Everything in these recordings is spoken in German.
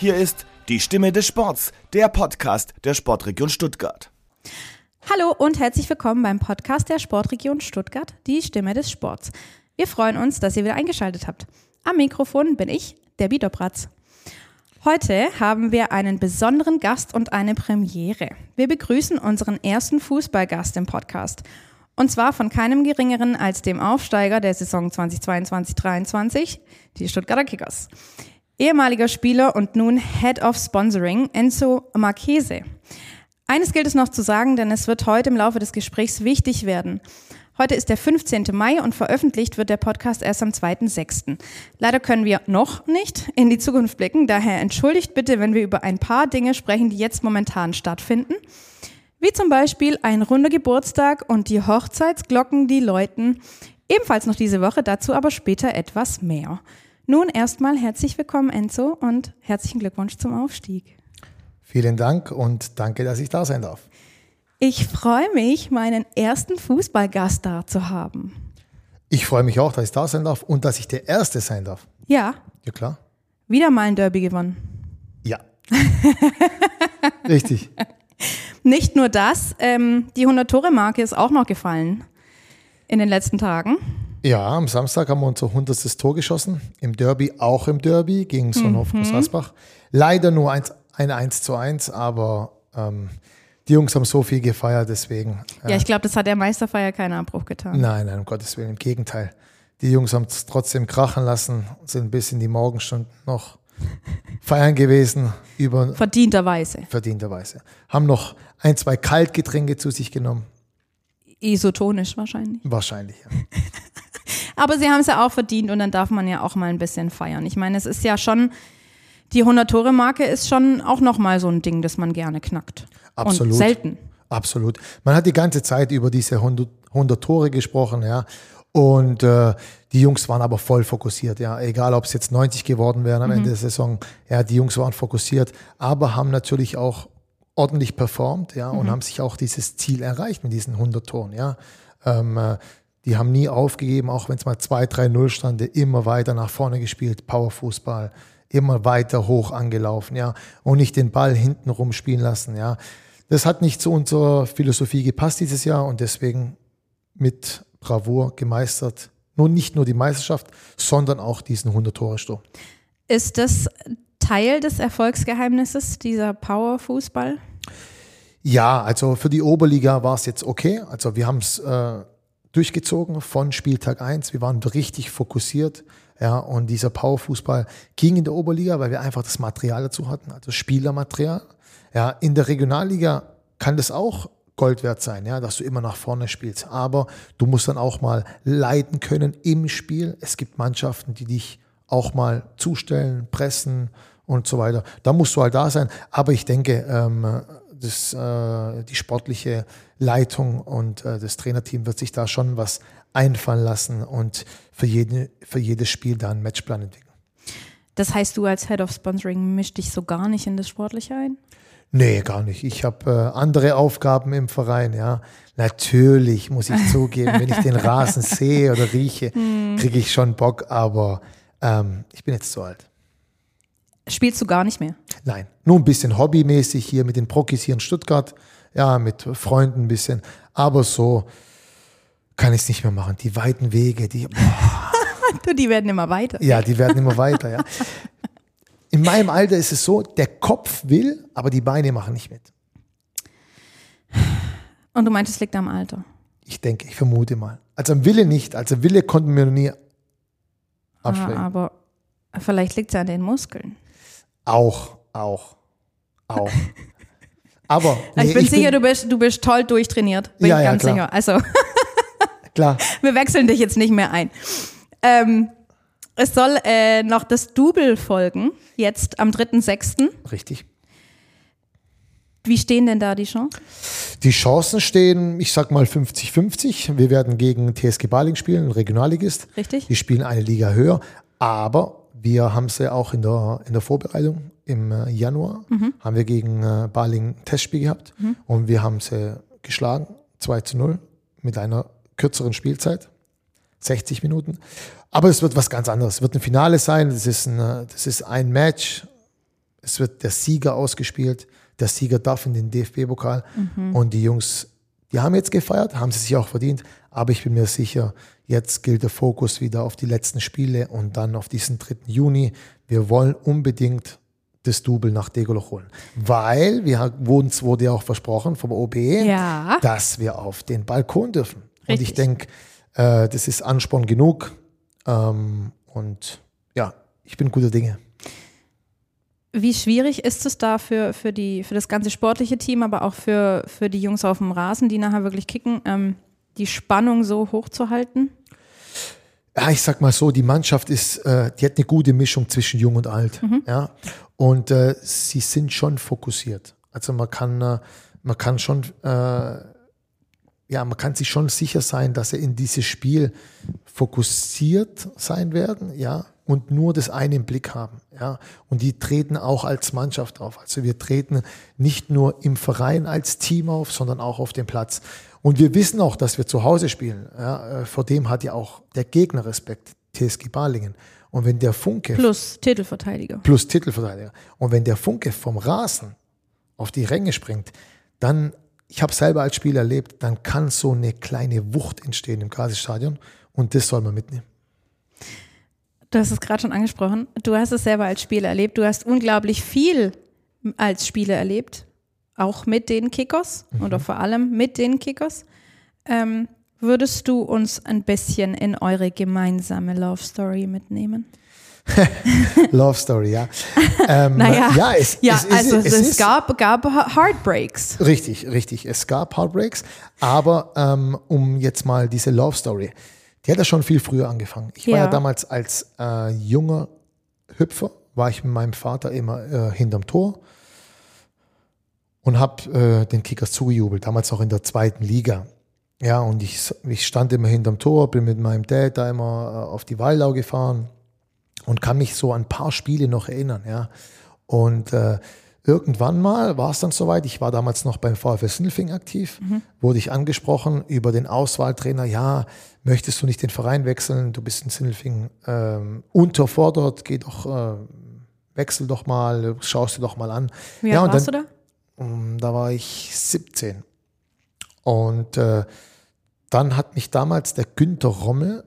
Hier ist die Stimme des Sports, der Podcast der Sportregion Stuttgart. Hallo und herzlich willkommen beim Podcast der Sportregion Stuttgart, die Stimme des Sports. Wir freuen uns, dass ihr wieder eingeschaltet habt. Am Mikrofon bin ich, Debbie Dobratz. Heute haben wir einen besonderen Gast und eine Premiere. Wir begrüßen unseren ersten Fußballgast im Podcast. Und zwar von keinem geringeren als dem Aufsteiger der Saison 2022-23, die Stuttgarter Kickers. Ehemaliger Spieler und nun Head of Sponsoring, Enzo Marchese. Eines gilt es noch zu sagen, denn es wird heute im Laufe des Gesprächs wichtig werden. Heute ist der 15. Mai und veröffentlicht wird der Podcast erst am 2.6. Leider können wir noch nicht in die Zukunft blicken, daher entschuldigt bitte, wenn wir über ein paar Dinge sprechen, die jetzt momentan stattfinden. Wie zum Beispiel ein runder Geburtstag und die Hochzeitsglocken, die läuten. Ebenfalls noch diese Woche, dazu aber später etwas mehr. Nun erstmal herzlich willkommen, Enzo, und herzlichen Glückwunsch zum Aufstieg. Vielen Dank und danke, dass ich da sein darf. Ich freue mich, meinen ersten Fußballgast da zu haben. Ich freue mich auch, dass ich da sein darf und dass ich der Erste sein darf. Ja. Ja, klar. Wieder mal ein Derby gewonnen. Ja. Richtig. Nicht nur das, ähm, die 100-Tore-Marke ist auch noch gefallen in den letzten Tagen. Ja, am Samstag haben wir unser 100. Tor geschossen. Im Derby, auch im Derby gegen Sonnhof mhm. Asbach. Leider nur ein, ein 1 zu 1, aber ähm, die Jungs haben so viel gefeiert, deswegen. Ja, ich glaube, das hat der Meisterfeier keinen Abbruch getan. Nein, nein, um Gottes Willen, im Gegenteil. Die Jungs haben es trotzdem krachen lassen, sind bis in die Morgenstunden noch feiern gewesen. Über verdienterweise. Verdienterweise. Haben noch ein, zwei Kaltgetränke zu sich genommen. Isotonisch wahrscheinlich. Wahrscheinlich, ja. Aber sie haben es ja auch verdient und dann darf man ja auch mal ein bisschen feiern. Ich meine, es ist ja schon, die 100-Tore-Marke ist schon auch nochmal so ein Ding, das man gerne knackt. Absolut. Und selten. Absolut. Man hat die ganze Zeit über diese 100, 100 Tore gesprochen, ja. Und äh, die Jungs waren aber voll fokussiert, ja. Egal, ob es jetzt 90 geworden wären am mhm. Ende der Saison. Ja, die Jungs waren fokussiert, aber haben natürlich auch ordentlich performt, ja, und mhm. haben sich auch dieses Ziel erreicht mit diesen 100 Toren, ja. Ähm, äh, die haben nie aufgegeben, auch wenn es mal 2-3-0 stand, immer weiter nach vorne gespielt, Powerfußball, immer weiter hoch angelaufen, ja, und nicht den Ball hinten rumspielen lassen, ja. Das hat nicht zu unserer Philosophie gepasst dieses Jahr und deswegen mit Bravour gemeistert. Nun nicht nur die Meisterschaft, sondern auch diesen 100-Tore-Sturm. Ist das Teil des Erfolgsgeheimnisses, dieser Power-Fußball? Ja, also für die Oberliga war es jetzt okay. Also wir haben es äh, durchgezogen von Spieltag 1. Wir waren richtig fokussiert. Ja, und dieser Powerfußball ging in der Oberliga, weil wir einfach das Material dazu hatten, also Spielermaterial. Ja, in der Regionalliga kann das auch Gold wert sein, ja, dass du immer nach vorne spielst. Aber du musst dann auch mal leiten können im Spiel. Es gibt Mannschaften, die dich auch mal zustellen, pressen und so weiter. Da musst du halt da sein. Aber ich denke, ähm, das, äh, die sportliche Leitung und äh, das Trainerteam wird sich da schon was einfallen lassen und für, jede, für jedes Spiel da einen Matchplan entwickeln. Das heißt, du als Head of Sponsoring mischst dich so gar nicht in das Sportliche ein? Nee, gar nicht. Ich habe äh, andere Aufgaben im Verein, ja. Natürlich muss ich zugeben, wenn ich den Rasen sehe oder rieche, hm. kriege ich schon Bock, aber ähm, ich bin jetzt zu alt. Spielst du gar nicht mehr? Nein, nur ein bisschen hobbymäßig hier mit den Prokis hier in Stuttgart, ja, mit Freunden ein bisschen, aber so kann ich es nicht mehr machen. Die weiten Wege, die. du, die werden immer weiter. Ja, die werden immer weiter, ja. In meinem Alter ist es so, der Kopf will, aber die Beine machen nicht mit. Und du meintest, es liegt am Alter? Ich denke, ich vermute mal. Also am Wille nicht. Also Wille konnten wir noch nie abschlägen. Ah, aber vielleicht liegt es an den Muskeln. Auch, auch, auch. Aber nee, ich bin ich sicher, bin, du, bist, du bist toll durchtrainiert. Bin ja, ich ganz ja, sicher. Also klar. Wir wechseln dich jetzt nicht mehr ein. Ähm, es soll äh, noch das Double folgen, jetzt am 3.6. Richtig. Wie stehen denn da die Chancen? Die Chancen stehen, ich sag mal 50-50. Wir werden gegen TSG Baling spielen, ein Regionalligist. Richtig. Die spielen eine Liga höher, aber wir haben sie auch in der, in der Vorbereitung im äh, Januar, mhm. haben wir gegen äh, Baling ein Testspiel gehabt mhm. und wir haben sie geschlagen, 2 zu 0 mit einer kürzeren Spielzeit. 60 Minuten. Aber es wird was ganz anderes. Es wird ein Finale sein. Das ist ein, das ist ein Match. Es wird der Sieger ausgespielt. Der Sieger darf in den DFB-Pokal. Und die Jungs, die haben jetzt gefeiert, haben sie sich auch verdient. Aber ich bin mir sicher, jetzt gilt der Fokus wieder auf die letzten Spiele und dann auf diesen 3. Juni. Wir wollen unbedingt das Double nach Degoloch holen. Weil wir uns wurde ja auch versprochen vom OB, Ja. dass wir auf den Balkon dürfen. Und Richtig. ich denke, äh, das ist Ansporn genug. Ähm, und ja, ich bin guter Dinge. Wie schwierig ist es da für, für, die, für das ganze sportliche Team, aber auch für, für die Jungs auf dem Rasen, die nachher wirklich kicken, ähm, die Spannung so hoch zu halten? Ja, ich sag mal so, die Mannschaft ist, äh, die hat eine gute Mischung zwischen jung und alt. Ja. Und äh, sie sind schon fokussiert. Also man kann, äh, man kann schon, äh, ja, man kann sich schon sicher sein, dass sie in dieses Spiel fokussiert sein werden, ja, und nur das eine im Blick haben, ja. Und die treten auch als Mannschaft auf. Also wir treten nicht nur im Verein als Team auf, sondern auch auf dem Platz. Und wir wissen auch, dass wir zu Hause spielen. Ja, äh, vor dem hat ja auch der Gegner Respekt, TSG Balingen. Und wenn der Funke Plus Titelverteidiger. plus Titelverteidiger. Und wenn der Funke vom Rasen auf die Ränge springt, dann, ich habe selber als Spieler erlebt, dann kann so eine kleine Wucht entstehen im Kasistadion und das soll man mitnehmen. Du hast es gerade schon angesprochen. Du hast es selber als Spieler erlebt. Du hast unglaublich viel als Spieler erlebt. Auch mit den Kickers oder vor allem mit den Kickers. Ähm, würdest du uns ein bisschen in eure gemeinsame Love Story mitnehmen? Love Story, ja. Ähm, Naja, ja, es, ja es, ist- also es, ist- gab, gab Heartbreaks. Richtig, richtig. Es gab Heartbreaks, aber ähm, um jetzt mal diese Love Story, die hat ja schon viel früher angefangen. Ich war Ja. ja damals als äh, junger Hüpfer, war ich mit meinem Vater immer äh, hinterm Tor und habe äh, den Kickers zugejubelt, damals auch in der zweiten Liga. Ja, und ich, ich stand immer hinterm Tor, bin mit meinem Dad da immer äh, auf die Waldau gefahren und kann mich so an ein paar Spiele noch erinnern, ja. Und äh, irgendwann mal war es dann soweit, ich war damals noch beim VfL Sindelfing aktiv, wurde ich angesprochen über den Auswahltrainer, ja, möchtest du nicht den Verein wechseln, du bist in Sindelfing ähm, unterfordert, geh doch, äh, wechsel doch mal, schaust dir doch mal an. Wie ja, alt und warst dann, du da? um, da war ich 17. Und äh, dann hat mich damals der Günther Rommel,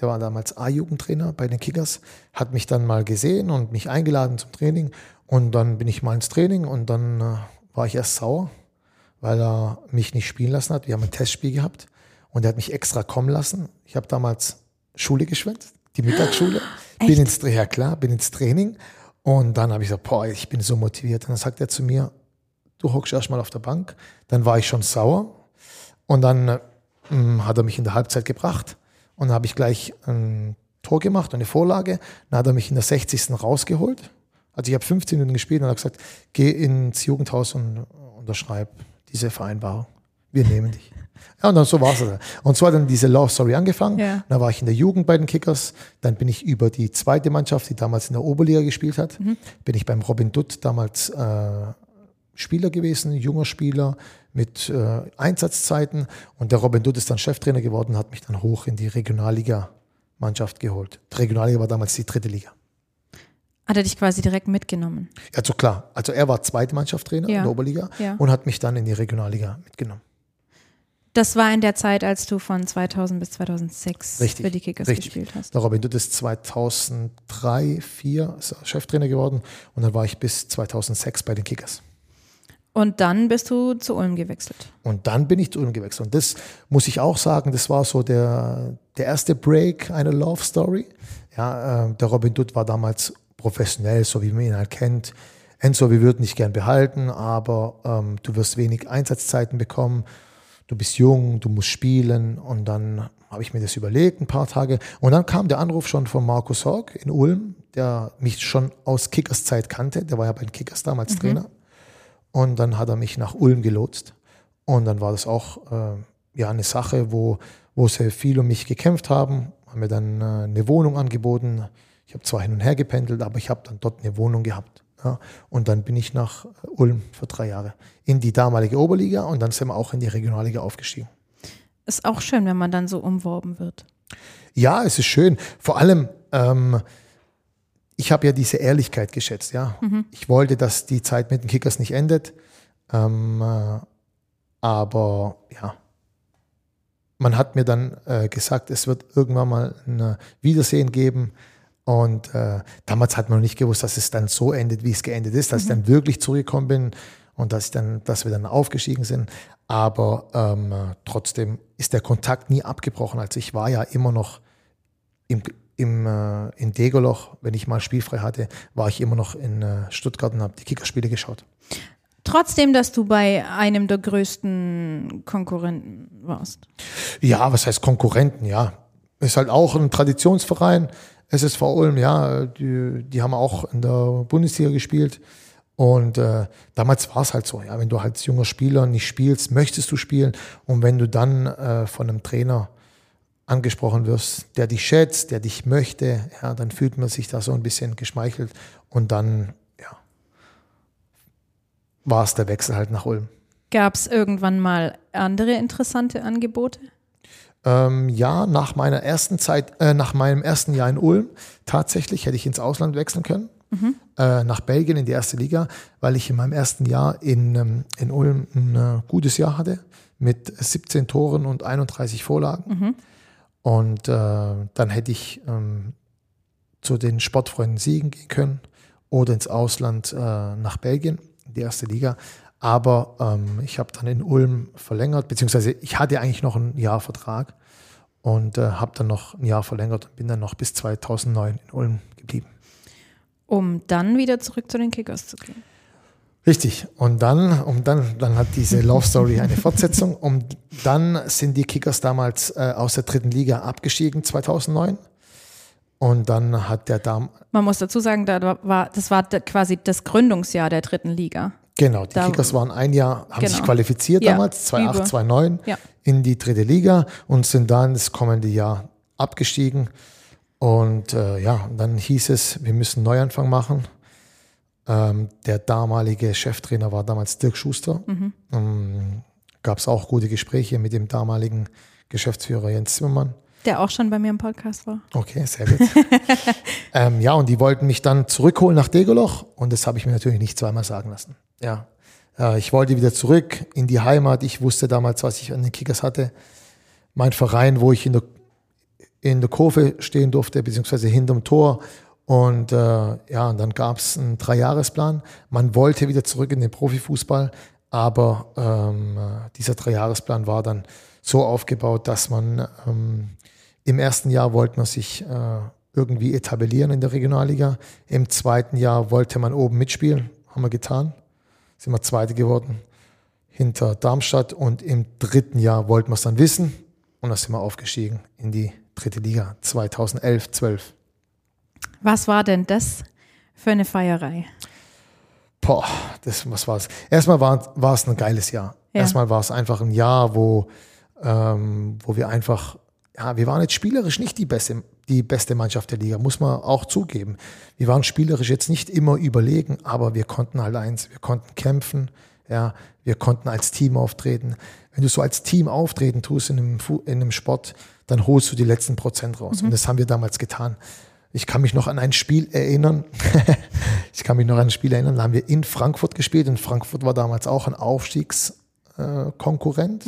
der war damals A-Jugendtrainer bei den Kickers, hat mich dann mal gesehen und mich eingeladen zum Training. Und dann bin ich mal ins Training und dann äh, war ich erst sauer, weil er mich nicht spielen lassen hat. Wir haben ein Testspiel gehabt und er hat mich extra kommen lassen. Ich habe damals Schule geschwänzt, die Mittagsschule. Bin ins, ja klar, bin ins Training. Und dann habe ich gesagt, boah, ich bin so motiviert. Und dann sagt er zu mir, du hockst erstmal auf der Bank. Dann war ich schon sauer. Und dann äh, mh, hat er mich in der Halbzeit gebracht. Und dann habe ich gleich ein Tor gemacht und eine Vorlage. Dann hat er mich in der 60. rausgeholt. Also ich habe 15 Minuten gespielt und hat gesagt, geh ins Jugendhaus und unterschreib diese Vereinbarung. Wir nehmen dich. Ja, und dann so war es. Und so hat dann diese Love Story angefangen. Ja. Dann war ich in der Jugend bei den Kickers. Dann bin ich über die zweite Mannschaft, die damals in der Oberliga gespielt hat, bin ich beim Robin Dutt damals äh, Spieler gewesen, junger Spieler mit äh, Einsatzzeiten. Und der Robin Dutt ist dann Cheftrainer geworden, hat mich dann hoch in die Regionalliga-Mannschaft geholt. Die Regionalliga war damals die dritte Liga. Hat er dich quasi direkt mitgenommen? Also klar, also er war zweite Mannschaftstrainer Ja. in der Oberliga Ja. und hat mich dann in die Regionalliga mitgenommen. Das war in der Zeit, als du von 2000 bis 2006 Richtig. für die Kickers richtig. gespielt hast. Der Robin Dutt ist 2003, 2004 ist er Cheftrainer geworden und dann war ich bis 2006 bei den Kickers. Und dann bist du zu Ulm gewechselt. Und dann bin ich zu Ulm gewechselt. Und das muss ich auch sagen, das war so der, der erste Break einer Love Story. Ja, äh, der Robin Dutt war damals professionell, so wie man ihn halt kennt. Enzo, wir würden dich gern behalten, aber ähm, du wirst wenig Einsatzzeiten bekommen. Du bist jung, du musst spielen. Und dann habe ich mir das überlegt, ein paar Tage. Und dann kam der Anruf schon von Markus Horg in Ulm, der mich schon aus Kickers Zeit kannte. Der war ja bei den Kickers damals Trainer. Und dann hat er mich nach Ulm gelotst. Und dann war das auch äh, ja eine Sache, wo, wo sehr viel um mich gekämpft haben, haben mir dann äh, eine Wohnung angeboten. Ich habe zwar hin und her gependelt, aber ich habe dann dort eine Wohnung gehabt. Ja. Und dann bin ich nach Ulm für drei Jahre in die damalige Oberliga und dann sind wir auch in die Regionalliga aufgestiegen. Ist auch schön, wenn man dann so umworben wird. Ja, es ist schön. Vor allem, ähm, ich habe ja diese Ehrlichkeit geschätzt, ja. Ich wollte, dass die Zeit mit den Kickers nicht endet. Ähm, äh, aber ja, man hat mir dann äh, gesagt, es wird irgendwann mal ein äh, Wiedersehen geben. Und äh, damals hat man noch nicht gewusst, dass es dann so endet, wie es geendet ist, dass ich dann wirklich zurückgekommen bin und dass ich dann, dass wir dann aufgestiegen sind. Aber ähm, äh, trotzdem ist der Kontakt nie abgebrochen. Also ich war ja immer noch im, im, äh, in Degerloch, wenn ich mal spielfrei hatte, war ich immer noch in äh, Stuttgart und habe die Kickerspiele geschaut. Trotzdem, dass du bei einem der größten Konkurrenten warst. Ja, was heißt Konkurrenten? Ja, ist halt auch ein Traditionsverein. SSV Ulm, ja, die, die haben auch in der Bundesliga gespielt. Und äh, damals war es halt so, ja, wenn du als junger Spieler nicht spielst, möchtest du spielen. Und wenn du dann äh, von einem Trainer angesprochen wirst, der dich schätzt, der dich möchte, ja, dann fühlt man sich da so ein bisschen geschmeichelt. Und dann, ja, war es der Wechsel halt nach Ulm. Gab es irgendwann mal andere interessante Angebote? Ähm, ja, nach meiner ersten Zeit, äh, nach meinem ersten Jahr in Ulm, tatsächlich hätte ich ins Ausland wechseln können. Äh, nach Belgien in die erste Liga, weil ich in meinem ersten Jahr in, ähm, in Ulm ein äh, gutes Jahr hatte mit 17 Toren und 31 Vorlagen. Und äh, dann hätte ich ähm, zu den Sportfreunden Siegen gehen können oder ins Ausland äh, nach Belgien, in die erste Liga. Aber ähm, ich habe dann in Ulm verlängert, beziehungsweise ich hatte eigentlich noch ein Jahr Vertrag und äh, habe dann noch ein Jahr verlängert und bin dann noch bis 2009 in Ulm geblieben. Um dann wieder zurück zu den Kickers zu gehen. Richtig. Und dann, um dann, dann hat diese Love Story eine Fortsetzung. Und dann sind die Kickers damals äh, aus der dritten Liga abgestiegen 2009. Und dann hat der Dam, Man muss dazu sagen, da war, das war quasi das Gründungsjahr der dritten Liga. Genau, die Da- Kickers waren ein Jahr, haben sich Genau. qualifiziert Ja, damals, 2008, über- 2009, Ja. in die dritte Liga und sind dann das kommende Jahr abgestiegen. Und äh, ja, dann hieß es, wir müssen einen Neuanfang machen. Ähm, der damalige Cheftrainer war damals Dirk Schuster. Ähm, Gab es auch gute Gespräche mit dem damaligen Geschäftsführer Jens Zimmermann. Der auch schon bei mir im Podcast war. Okay, sehr gut. ähm, ja, und die wollten mich dann zurückholen nach Degerloch und das habe ich mir natürlich nicht zweimal sagen lassen. Ja, äh, ich wollte wieder zurück in die Heimat. Ich wusste damals, was ich an den Kickers hatte. Mein Verein, wo ich in der, in der Kurve stehen durfte, beziehungsweise hinterm Tor. Und äh, ja, und dann gab es einen Dreijahresplan. Man wollte wieder zurück in den Profifußball, aber ähm, äh, dieser Dreijahresplan war dann so aufgebaut, dass man ähm, im ersten Jahr wollte man sich äh, irgendwie etablieren in der Regionalliga. Im zweiten Jahr wollte man oben mitspielen, haben wir getan. Sind wir Zweite geworden hinter Darmstadt und im dritten Jahr wollten wir es dann wissen und dann sind wir aufgestiegen in die dritte Liga 2011, 12. Was war denn das für eine Feierei? Boah, das, was war's? Erstmal war, war es ein geiles Jahr. Ja. Erstmal war es einfach ein Jahr, wo, ähm, wo wir einfach, ja, wir waren jetzt spielerisch nicht die beste, die beste Mannschaft der Liga, muss man auch zugeben. Wir waren spielerisch jetzt nicht immer überlegen, aber wir konnten halt eins, wir konnten kämpfen, ja, wir konnten als Team auftreten. Wenn du so als Team auftreten tust in einem, in einem Sport, dann holst du die letzten Prozent raus. Und das haben wir damals getan. Ich kann mich noch an ein Spiel erinnern. ich kann mich noch an ein Spiel erinnern, da haben wir in Frankfurt gespielt. Und Frankfurt war damals auch ein Aufstiegskonkurrent.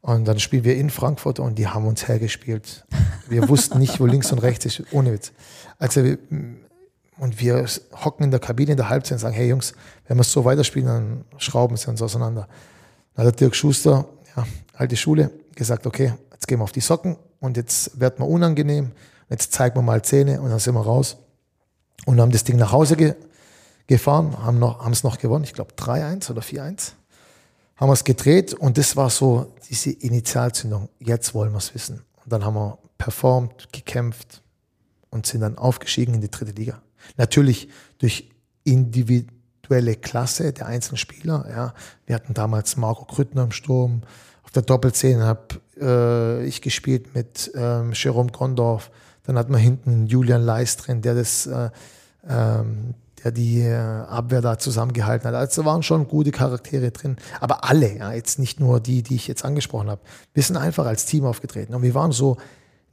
Und dann spielen wir in Frankfurt und die haben uns hergespielt. Wir wussten nicht, wo links und rechts ist, ohne Witz. Also wir, und wir hocken in der Kabine in der Halbzeit und sagen, hey Jungs, wenn wir es so weiterspielen, dann schrauben sie uns auseinander. Dann hat der Dirk Schuster, ja, alte Schule, gesagt, okay, jetzt gehen wir auf die Socken und jetzt wird man unangenehm. Jetzt zeigen wir mal Zähne und dann sind wir raus. Und haben das Ding nach Hause ge gefahren, haben noch, haben es noch gewonnen, ich glaube 3-1 oder 4-1. Haben wir es gedreht und das war so diese Initialzündung. Jetzt wollen wir es wissen. Und dann haben wir performt, gekämpft und sind dann aufgestiegen in die dritte Liga. Natürlich durch individuelle Klasse der einzelnen Spieler. Ja. Wir hatten damals Marco Krüttner im Sturm. Auf der Doppelzehn habe äh, ich gespielt mit ähm, Jerome Gondorf. Dann hatten wir hinten Julian Leis drin, der das, äh, ähm, der die äh, Abwehr da zusammengehalten hat. Also da waren schon gute Charaktere drin. Aber alle, ja, jetzt nicht nur die, die ich jetzt angesprochen habe. Wir sind einfach als Team aufgetreten. Und wir waren so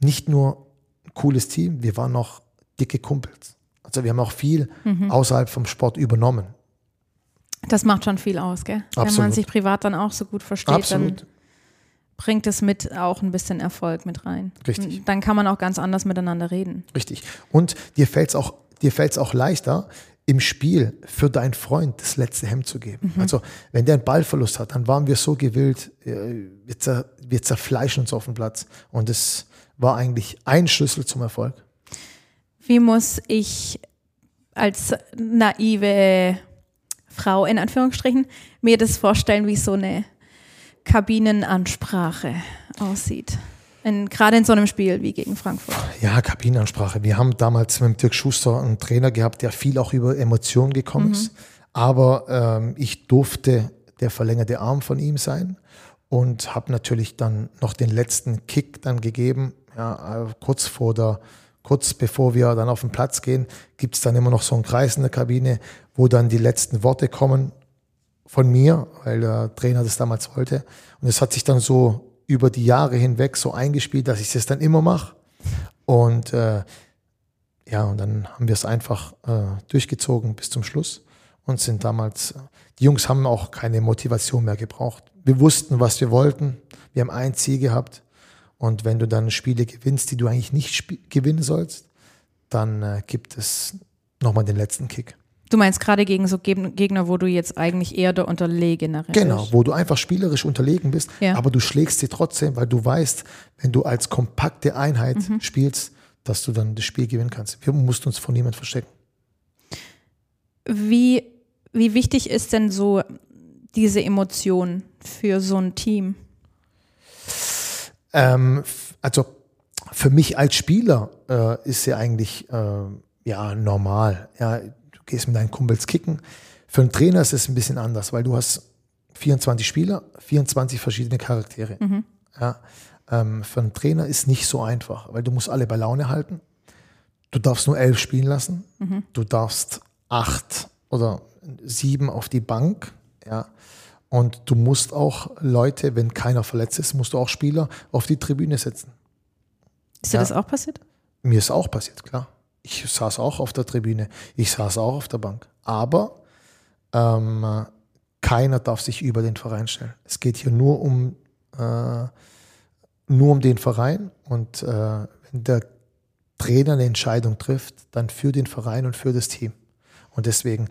nicht nur ein cooles Team, wir waren noch dicke Kumpels. Also wir haben auch viel Mhm. außerhalb vom Sport übernommen. Das macht schon viel aus, gell? Wenn man Absolut. sich privat dann auch so gut versteht, Absolut. dann bringt es mit auch ein bisschen Erfolg mit rein. Richtig. Dann kann man auch ganz anders miteinander reden. Richtig. Und dir fällt es auch, dir fällt's auch leichter, im Spiel für deinen Freund das letzte Hemd zu geben. Also, wenn der einen Ballverlust hat, dann waren wir so gewillt, äh, wir, zer, wir zerfleischen uns auf dem Platz. Und es war eigentlich ein Schlüssel zum Erfolg. Wie muss ich als naive Frau in Anführungsstrichen mir das vorstellen, wie so eine Kabinenansprache aussieht? In, gerade in so einem Spiel wie gegen Frankfurt. Ja, Kabinenansprache. Wir haben damals mit Dirk Schuster einen Trainer gehabt, der viel auch über Emotionen gekommen ist. Aber ähm, ich durfte der verlängerte Arm von ihm sein und habe natürlich dann noch den letzten Kick dann gegeben. Ja, äh, kurz vor der, kurz bevor wir dann auf den Platz gehen, gibt's dann immer noch so einen Kreis in der Kabine, wo dann die letzten Worte kommen von mir, weil der Trainer das damals wollte. Und es hat sich dann so über die Jahre hinweg so eingespielt, dass ich das dann immer mache. Und äh, ja, und dann haben wir es einfach äh, durchgezogen bis zum Schluss und sind damals, äh, die Jungs haben auch keine Motivation mehr gebraucht. Wir wussten, was wir wollten. Wir haben ein Ziel gehabt. Und wenn du dann Spiele gewinnst, die du eigentlich nicht gewinnen sollst, dann äh, gibt es nochmal den letzten Kick. Du meinst gerade gegen so Geg- Gegner, wo du jetzt eigentlich eher der Unterlegenere Genau, bist. wo du einfach spielerisch unterlegen bist, Ja. aber du schlägst sie trotzdem, weil du weißt, wenn du als kompakte Einheit Mhm. spielst, dass du dann das Spiel gewinnen kannst. Wir mussten uns vor niemand verstecken. Wie, wie wichtig ist denn so diese Emotion für so ein Team? Ähm, also für mich als Spieler äh, ist sie eigentlich äh, ja normal. Ja, gehst mit deinen Kumpels kicken. Für einen Trainer ist es ein bisschen anders, weil du hast 24 Spieler, 24 verschiedene Charaktere. Ja, ähm, für einen Trainer ist nicht so einfach, weil du musst alle bei Laune halten. Du darfst nur elf spielen lassen. Du darfst acht oder sieben auf die Bank. Ja. Und du musst auch Leute, wenn keiner verletzt ist, musst du auch Spieler auf die Tribüne setzen. Ist dir Ja. das auch passiert? Mir ist auch passiert, klar. Ich saß auch auf der Tribüne, ich saß auch auf der Bank. Aber ähm, keiner darf sich über den Verein stellen. Es geht hier nur um, äh, nur um den Verein und äh, wenn der Trainer eine Entscheidung trifft, dann für den Verein und für das Team. Und deswegen,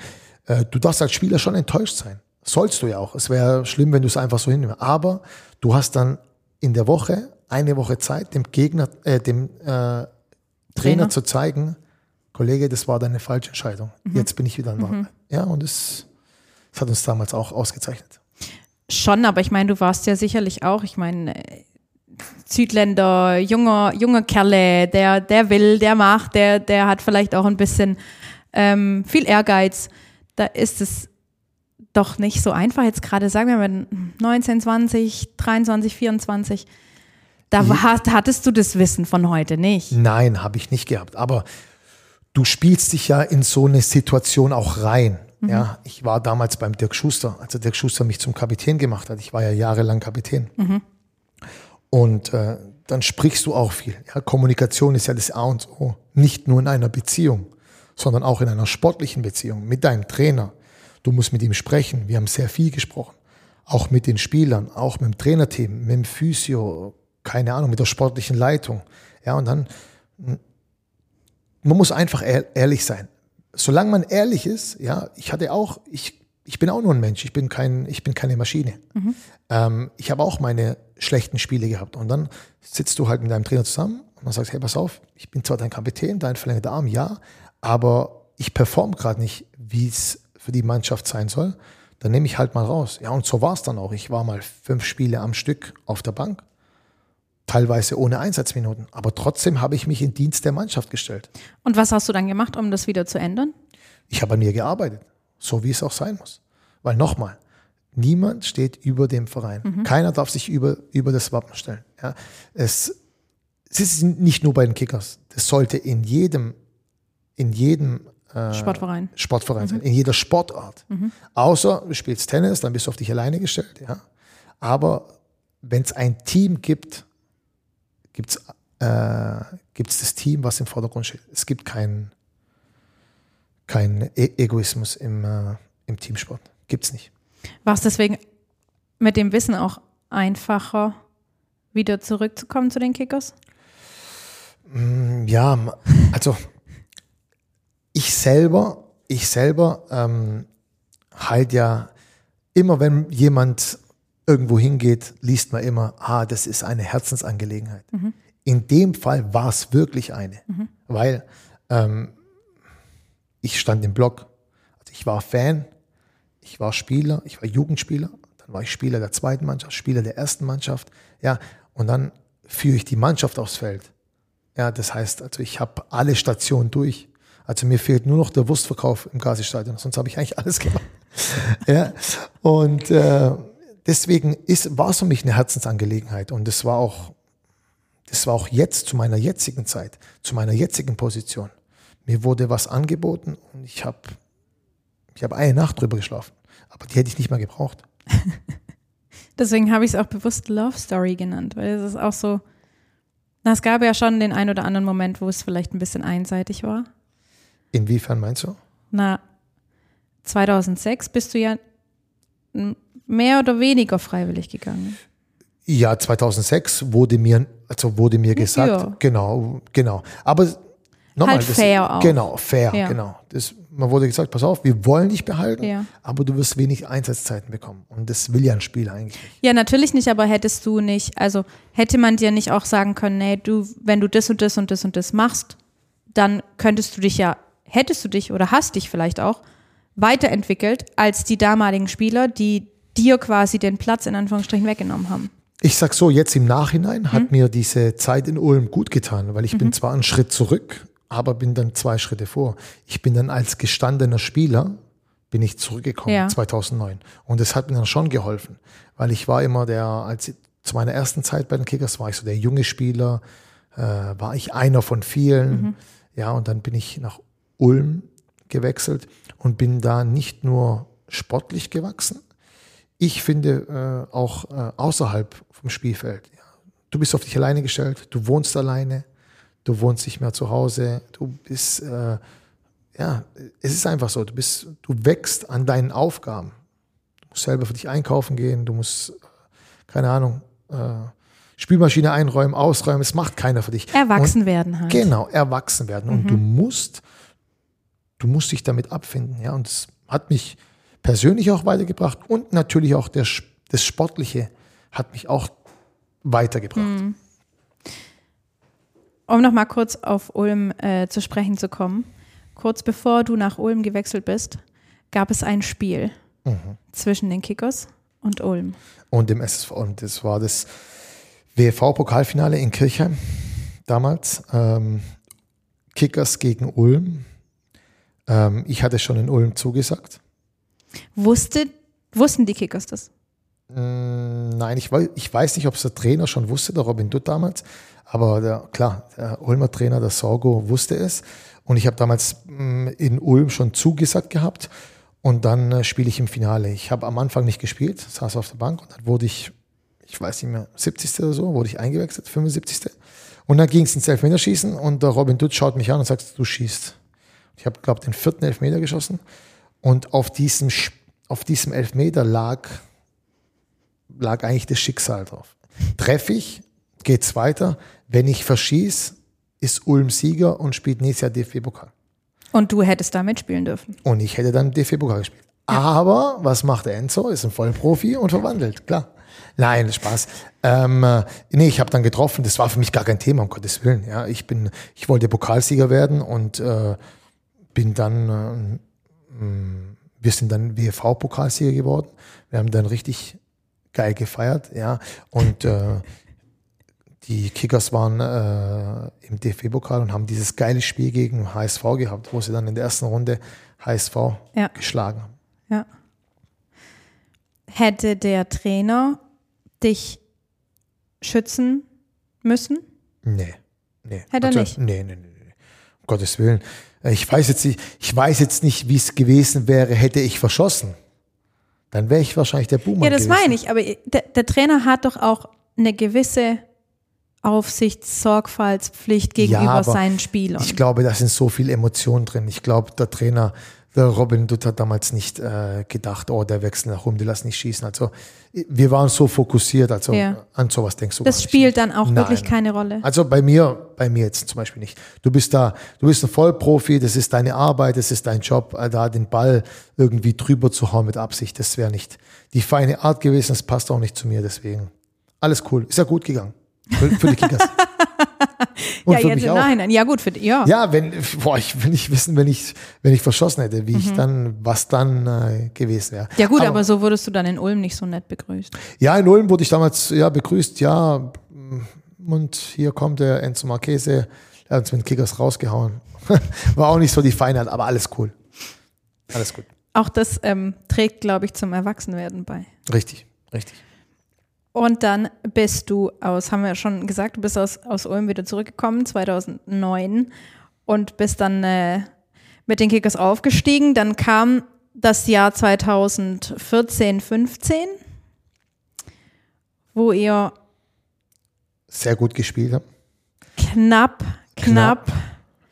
äh, du darfst als Spieler schon enttäuscht sein. Sollst du ja auch. Es wäre schlimm, wenn du es einfach so hinnimmst. Aber du hast dann in der Woche eine Woche Zeit, dem Gegner, äh, dem äh, Trainer, Trainer. zu zeigen, Kollege, das war deine falsche Entscheidung. Jetzt bin ich wieder da. Ja, und das, das hat uns damals auch ausgezeichnet. Schon, aber ich meine, du warst ja sicherlich auch, ich meine, äh, Südländer, junger, junger Kerle, der, der will, der macht, der, der hat vielleicht auch ein bisschen ähm, viel Ehrgeiz. Da ist es doch nicht so einfach. Jetzt gerade sagen wir mal 19, 20, 23, 24. Da war, hattest du das Wissen von heute nicht. Nein, habe ich nicht gehabt. Aber du spielst dich ja in so eine Situation auch rein. Ja, ich war damals beim Dirk Schuster, als der Dirk Schuster mich zum Kapitän gemacht hat. Ich war ja jahrelang Kapitän. Und äh, dann sprichst du auch viel. Ja, Kommunikation ist ja das A und O. Nicht nur in einer Beziehung, sondern auch in einer sportlichen Beziehung mit deinem Trainer. Du musst mit ihm sprechen. Wir haben sehr viel gesprochen. Auch mit den Spielern, auch mit dem Trainerteam, mit dem Physio, keine Ahnung, mit der sportlichen Leitung. Ja, und dann, man muss einfach ehr- ehrlich sein. Solange man ehrlich ist, ja, ich hatte auch, ich, ich bin auch nur ein Mensch, ich bin kein, ich bin keine Maschine. Ähm, ich habe auch meine schlechten Spiele gehabt. Und dann sitzt du halt mit deinem Trainer zusammen und dann sagst, hey, pass auf, ich bin zwar dein Kapitän, dein verlängerter Arm, ja, aber ich perform gerade nicht, wie es für die Mannschaft sein soll. Dann nehme ich halt mal raus. Ja, und so war es dann auch. Ich war mal fünf Spiele am Stück auf der Bank, teilweise ohne Einsatzminuten. Aber trotzdem habe ich mich in Dienst der Mannschaft gestellt. Und was hast du dann gemacht, um das wieder zu ändern? Ich habe an mir gearbeitet, so wie es auch sein muss. Weil nochmal, niemand steht über dem Verein. Keiner darf sich über, über das Wappen stellen. Ja, es, es ist nicht nur bei den Kickers. Das sollte in jedem, in jedem äh, Sportverein. Sportverein sein, in jeder Sportart. Außer du spielst Tennis, dann bist du auf dich alleine gestellt. Ja. Aber wenn es ein Team gibt, gibt es äh, gibt's das Team, was im Vordergrund steht. Es gibt keinen kein e Egoismus im, äh, im Teamsport. Gibt's nicht. War es deswegen mit dem Wissen auch einfacher, wieder zurückzukommen zu den Kickers? Mm, Ja, also ich selber, ich selber ähm, halt ja immer, wenn jemand irgendwo hingeht, liest man immer, ah, das ist eine Herzensangelegenheit. In dem Fall war es wirklich eine, weil ähm, ich stand im Block, also ich war Fan, ich war Spieler, ich war Jugendspieler, dann war ich Spieler der zweiten Mannschaft, Spieler der ersten Mannschaft, ja, und dann führe ich die Mannschaft aufs Feld. Ja, das heißt, also ich habe alle Stationen durch. Also mir fehlt nur noch der Wurstverkauf im Gazi-Stadion, sonst habe ich eigentlich alles gemacht. ja, und äh, deswegen ist, war es für mich eine Herzensangelegenheit und das war auch, das war auch jetzt zu meiner jetzigen Zeit, zu meiner jetzigen Position. Mir wurde was angeboten und ich habe, ich habe eine Nacht drüber geschlafen, aber die hätte ich nicht mehr gebraucht. Deswegen habe ich es auch bewusst Love Story genannt, weil es ist auch so, na, es gab ja schon den ein oder anderen Moment, wo es vielleicht ein bisschen einseitig war. Inwiefern meinst du? Na, 2006 bist du ja m- mehr oder weniger freiwillig gegangen. Ja, 2006 wurde mir, also wurde mir gesagt, Ja. genau, genau. Aber nochmal, Halt fair auch. Genau, fair, Ja. genau. Das, man wurde gesagt, pass auf, wir wollen dich behalten, Ja. aber du wirst wenig Einsatzzeiten bekommen. Und das will ja ein Spieler eigentlich nicht. Ja, natürlich nicht, aber hättest du nicht, also hätte man dir nicht auch sagen können, nee, du, wenn du das und das und das und das machst, dann könntest du dich ja, hättest du dich oder hast dich vielleicht auch weiterentwickelt als die damaligen Spieler, die dir quasi den Platz in Anführungsstrichen weggenommen haben. Ich sag so, jetzt im Nachhinein Mhm. hat mir diese Zeit in Ulm gut getan, weil ich bin zwar einen Schritt zurück, aber bin dann zwei Schritte vor. Ich bin dann als gestandener Spieler bin ich zurückgekommen Ja. 2009 und das hat mir dann schon geholfen, weil ich war immer der als zu meiner ersten Zeit bei den Kickers war ich so der junge Spieler, äh, war ich einer von vielen, ja und dann bin ich nach Ulm gewechselt und bin da nicht nur sportlich gewachsen, ich finde äh, auch äh, außerhalb vom Spielfeld. Ja. Du bist auf dich alleine gestellt, du wohnst alleine, du wohnst nicht mehr zu Hause, du bist, äh, ja, es ist einfach so, du bist, du wächst an deinen Aufgaben. Du musst selber für dich einkaufen gehen, du musst, äh, keine Ahnung, äh, Spülmaschine einräumen, ausräumen, es macht keiner für dich. Erwachsen werden halt. Genau, erwachsen werden. Und du musst, du musst dich damit abfinden, ja. Und es hat mich persönlich auch weitergebracht und natürlich auch der, das Sportliche hat mich auch weitergebracht. Um nochmal kurz auf Ulm äh, zu sprechen zu kommen. Kurz bevor du nach Ulm gewechselt bist, gab es ein Spiel zwischen den Kickers und Ulm. Und im SSV, und das war das WFV-Pokalfinale in Kirchheim damals. Ähm, Kickers gegen Ulm. Ähm, ich hatte schon in Ulm zugesagt. Wusste, wussten die Kickers das? Mm, Nein, ich weiß, ich weiß nicht, ob es der Trainer schon wusste, der Robin Dutt damals. Aber der, klar, der Ulmer Trainer, der Sorgo, wusste es. Und ich habe damals mm, in Ulm schon zugesagt gehabt. Und dann äh, spiele ich im Finale. Ich habe am Anfang nicht gespielt, saß auf der Bank und dann wurde ich, ich weiß nicht mehr, 70. oder so, wurde ich eingewechselt, 75. Und dann ging es ins Elfmeterschießen und der Robin Dutt schaut mich an und sagt, du schießt. Ich habe, glaube den vierten Elfmeter geschossen. Und auf diesem, auf diesem Elfmeter lag lag eigentlich das Schicksal drauf. Treffe ich, geht's weiter. Wenn ich verschieß, ist Ulm Sieger und spielt nächstes Jahr DFB-Pokal. Und du hättest da mitspielen dürfen. Und ich hätte dann DFB-Pokal gespielt. Aber was macht der Enzo? Ist ein Vollprofi und verwandelt, klar. Nein, Spaß. Ähm, äh, nee, ich habe dann getroffen. Das war für mich gar kein Thema, um Gottes Willen. Ja, ich bin, ich wollte Pokalsieger werden und äh, bin dann, äh, wir sind dann WFV-Pokalsieger geworden. Wir haben dann richtig geil gefeiert, ja. Und äh, die Kickers waren äh, im DFB-Pokal und haben dieses geile Spiel gegen HSV gehabt, wo sie dann in der ersten Runde HSV Ja. geschlagen haben. Ja. Hätte der Trainer dich schützen müssen? Nee, nee. Hätte er nicht? Nee, nee, nee, nee. Um Gottes Willen. Ich weiß jetzt nicht, ich weiß jetzt nicht, wie es gewesen wäre, hätte ich verschossen. Dann wäre ich wahrscheinlich der Boomer Ja, das gewesen. meine ich. Aber der, der Trainer hat doch auch eine gewisse Aufsichts-, Sorgfaltspflicht gegenüber Ja, seinen Spielern. Ich glaube, da sind so viele Emotionen drin. Ich glaube, der Trainer, der Robin Dutt hat damals nicht äh, gedacht, oh, der wechselt nach rum, die lassen nicht schießen. Also wir waren so fokussiert, also Ja. an sowas denkst du das gar nicht. spielt dann auch wirklich Nein. keine Rolle. Also bei mir, bei mir jetzt zum Beispiel nicht. Du bist da, du bist ein Vollprofi, das ist deine Arbeit, das ist dein Job, äh, da den Ball irgendwie drüber zu hauen mit Absicht, das wäre nicht die feine Art gewesen, das passt auch nicht zu mir, deswegen. Alles cool, ist ja gut gegangen. Für, für die Kickers. Ja, jetzt im. Nachhinein. Ja, gut, für ja. Ja, wenn, boah, ich will nicht wissen, wenn ich, wenn ich verschossen hätte, wie ich dann, was dann äh, gewesen wäre. Ja, gut, aber, so wurdest du dann in Ulm nicht so nett begrüßt. Ja, in Ulm wurde ich damals ja begrüßt, ja, und hier kommt der Enzo Marchese, der hat uns mit den Kickers rausgehauen. War auch nicht so die Feinheit, aber alles cool. Alles gut. Auch das ähm, trägt, glaube ich, zum Erwachsenwerden bei. Richtig, richtig. Und dann bist du aus, haben wir ja schon gesagt, du bist aus, aus Ulm wieder zurückgekommen, 2009, und bist dann äh, mit den Kickers aufgestiegen. Dann kam das Jahr 2014, 15, wo ihr Sehr gut gespielt. ja. knapp, knapp,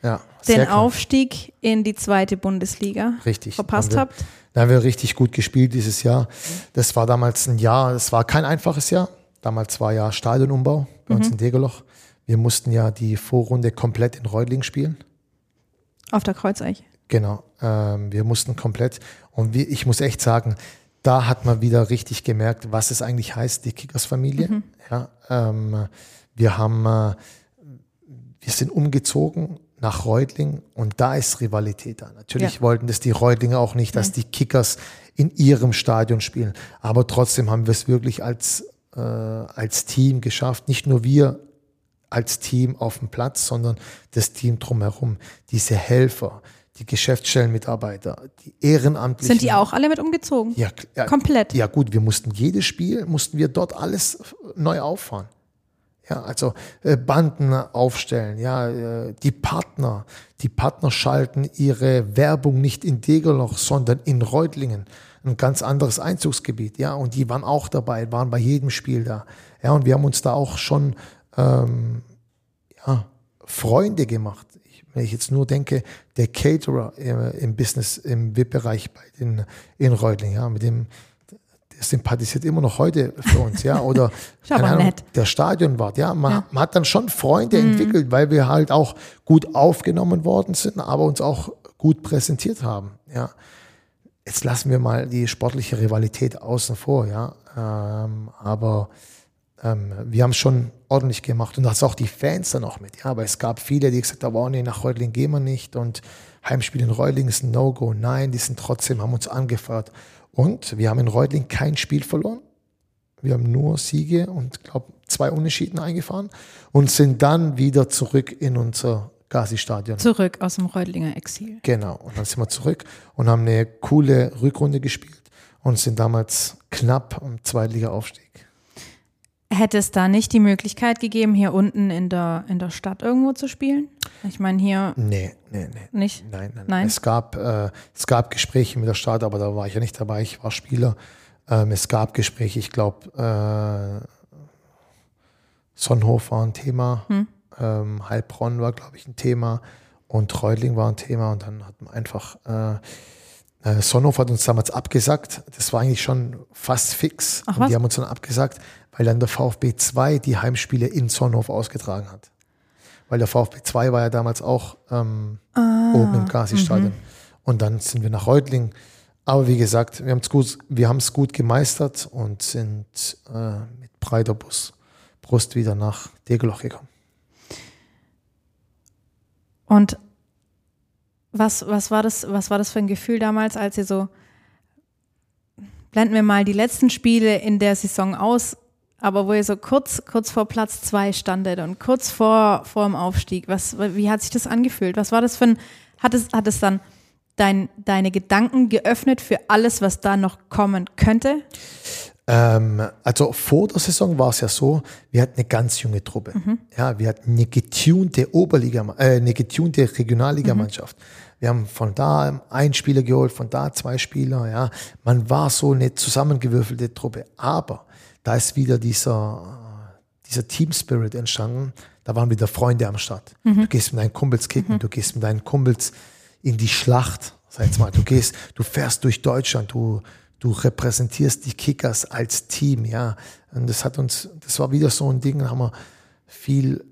Ja, sehr den knapp. Aufstieg in die zweite Bundesliga Richtig. verpasst habt. Da haben wir richtig gut gespielt dieses Jahr. Das war damals ein Jahr, es war kein einfaches Jahr. Damals war ja Stadionumbau bei Mhm. uns in Degerloch. Wir mussten ja die Vorrunde komplett in Reutling spielen. Auf der Kreuzeiche. Genau, ähm, wir mussten komplett. Und wir, ich muss echt sagen, da hat man wieder richtig gemerkt, was es eigentlich heißt, die Kickers-Familie. Ja, ähm, wir haben, äh, wir sind umgezogen nach Reutling und da ist Rivalität da. Natürlich Ja. wollten das die Reutlinger auch nicht, dass die Kickers in ihrem Stadion spielen. Aber trotzdem haben wir es wirklich als, äh, als Team geschafft. Nicht nur wir als Team auf dem Platz, sondern das Team drumherum. Diese Helfer, die Geschäftsstellenmitarbeiter, die Ehrenamtlichen. Sind die auch alle mit umgezogen? Ja, ja, Komplett. Ja gut, wir mussten jedes Spiel, mussten wir dort alles neu auffahren. Ja, also äh, Banden aufstellen, ja, äh, die Partner, die Partner schalten ihre Werbung nicht in Degerloch, sondern in Reutlingen, ein ganz anderes Einzugsgebiet, ja, und die waren auch dabei, waren bei jedem Spiel da, ja, und wir haben uns da auch schon ähm, ja, Freunde gemacht. Ich, wenn ich jetzt nur denke, der Caterer äh, im Business, im VIP-Bereich bei den in Reutling, ja, mit dem sympathisiert immer noch heute für uns, ja, oder Ahnung, der Stadionwart, ja, man, man hat dann schon Freunde entwickelt, weil wir halt auch gut aufgenommen worden sind, aber uns auch gut präsentiert haben, ja. Jetzt lassen wir mal die sportliche Rivalität außen vor, ja, ähm, aber ähm, wir haben es schon ordentlich gemacht und das auch die Fans dann auch mit, ja, aber es gab viele, die gesagt haben, oh nee, nach Reutling gehen wir nicht und Heimspiel in Reutling ist ein No-Go. Nein, die sind trotzdem, haben uns angefeuert. Und wir haben in Reutling kein Spiel verloren. Wir haben nur Siege und glaube zwei Unentschieden eingefahren und sind dann wieder zurück in unser Gazi-Stadion. Zurück aus dem Reutlinger Exil. Genau. Und dann sind wir zurück und haben eine coole Rückrunde gespielt und sind damals knapp am Zweitliga-Aufstieg. Hätte es da nicht die Möglichkeit gegeben, hier unten in der, in der Stadt irgendwo zu spielen? Ich meine, hier Nee, nee, nee. nicht. Nein, nein, Nein? Es gab, äh, es gab Gespräche mit der Stadt, aber da war ich ja nicht dabei. Ich war Spieler. Ähm, es gab Gespräche, ich glaube, äh, Sonnenhof war ein Thema, Hm. ähm, Heilbronn war, glaube ich, ein Thema und Reutling war ein Thema und dann hat man einfach, äh, äh, Sonnenhof hat uns damals abgesagt. Das war eigentlich schon fast fix. Ach und die haben uns dann abgesagt, weil dann der VfB 2 die Heimspiele in Sonnenhof ausgetragen hat. Weil der VfB 2 war ja damals auch ähm, Ah, oben im Gazi-Stadion. mhm. Und dann sind wir nach Reutling. Aber wie gesagt, wir haben es gut, wir haben es gut gemeistert und sind äh, mit breiter Bus, Brust wieder nach Degerloch gekommen. Und was, was, war das, was war das für ein Gefühl damals, als ihr so, blenden wir mal die letzten Spiele in der Saison aus, aber wo ihr so kurz, kurz vor Platz zwei standet und kurz vor, vor dem Aufstieg, was, wie hat sich das angefühlt? Was war das für ein, hat es, hat es dann dein, deine Gedanken geöffnet für alles, was da noch kommen könnte? Ähm, also vor der Saison war es ja so, wir hatten eine ganz junge Truppe. Ja, wir hatten eine getunte Oberliga, äh, eine getunte Regionalligamannschaft. Wir haben von da einen Spieler geholt, von da zwei Spieler. Ja, man war so eine zusammengewürfelte Truppe. Aber da ist wieder dieser dieser Team Spirit entstanden. Da waren wieder Freunde am Start. Du gehst mit deinen Kumpels kicken, du gehst mit deinen Kumpels in die Schlacht, sag jetzt mal. Du gehst, du fährst durch Deutschland, du, du repräsentierst die Kickers als Team, ja. Und das hat uns, das war wieder so ein Ding, da haben wir viel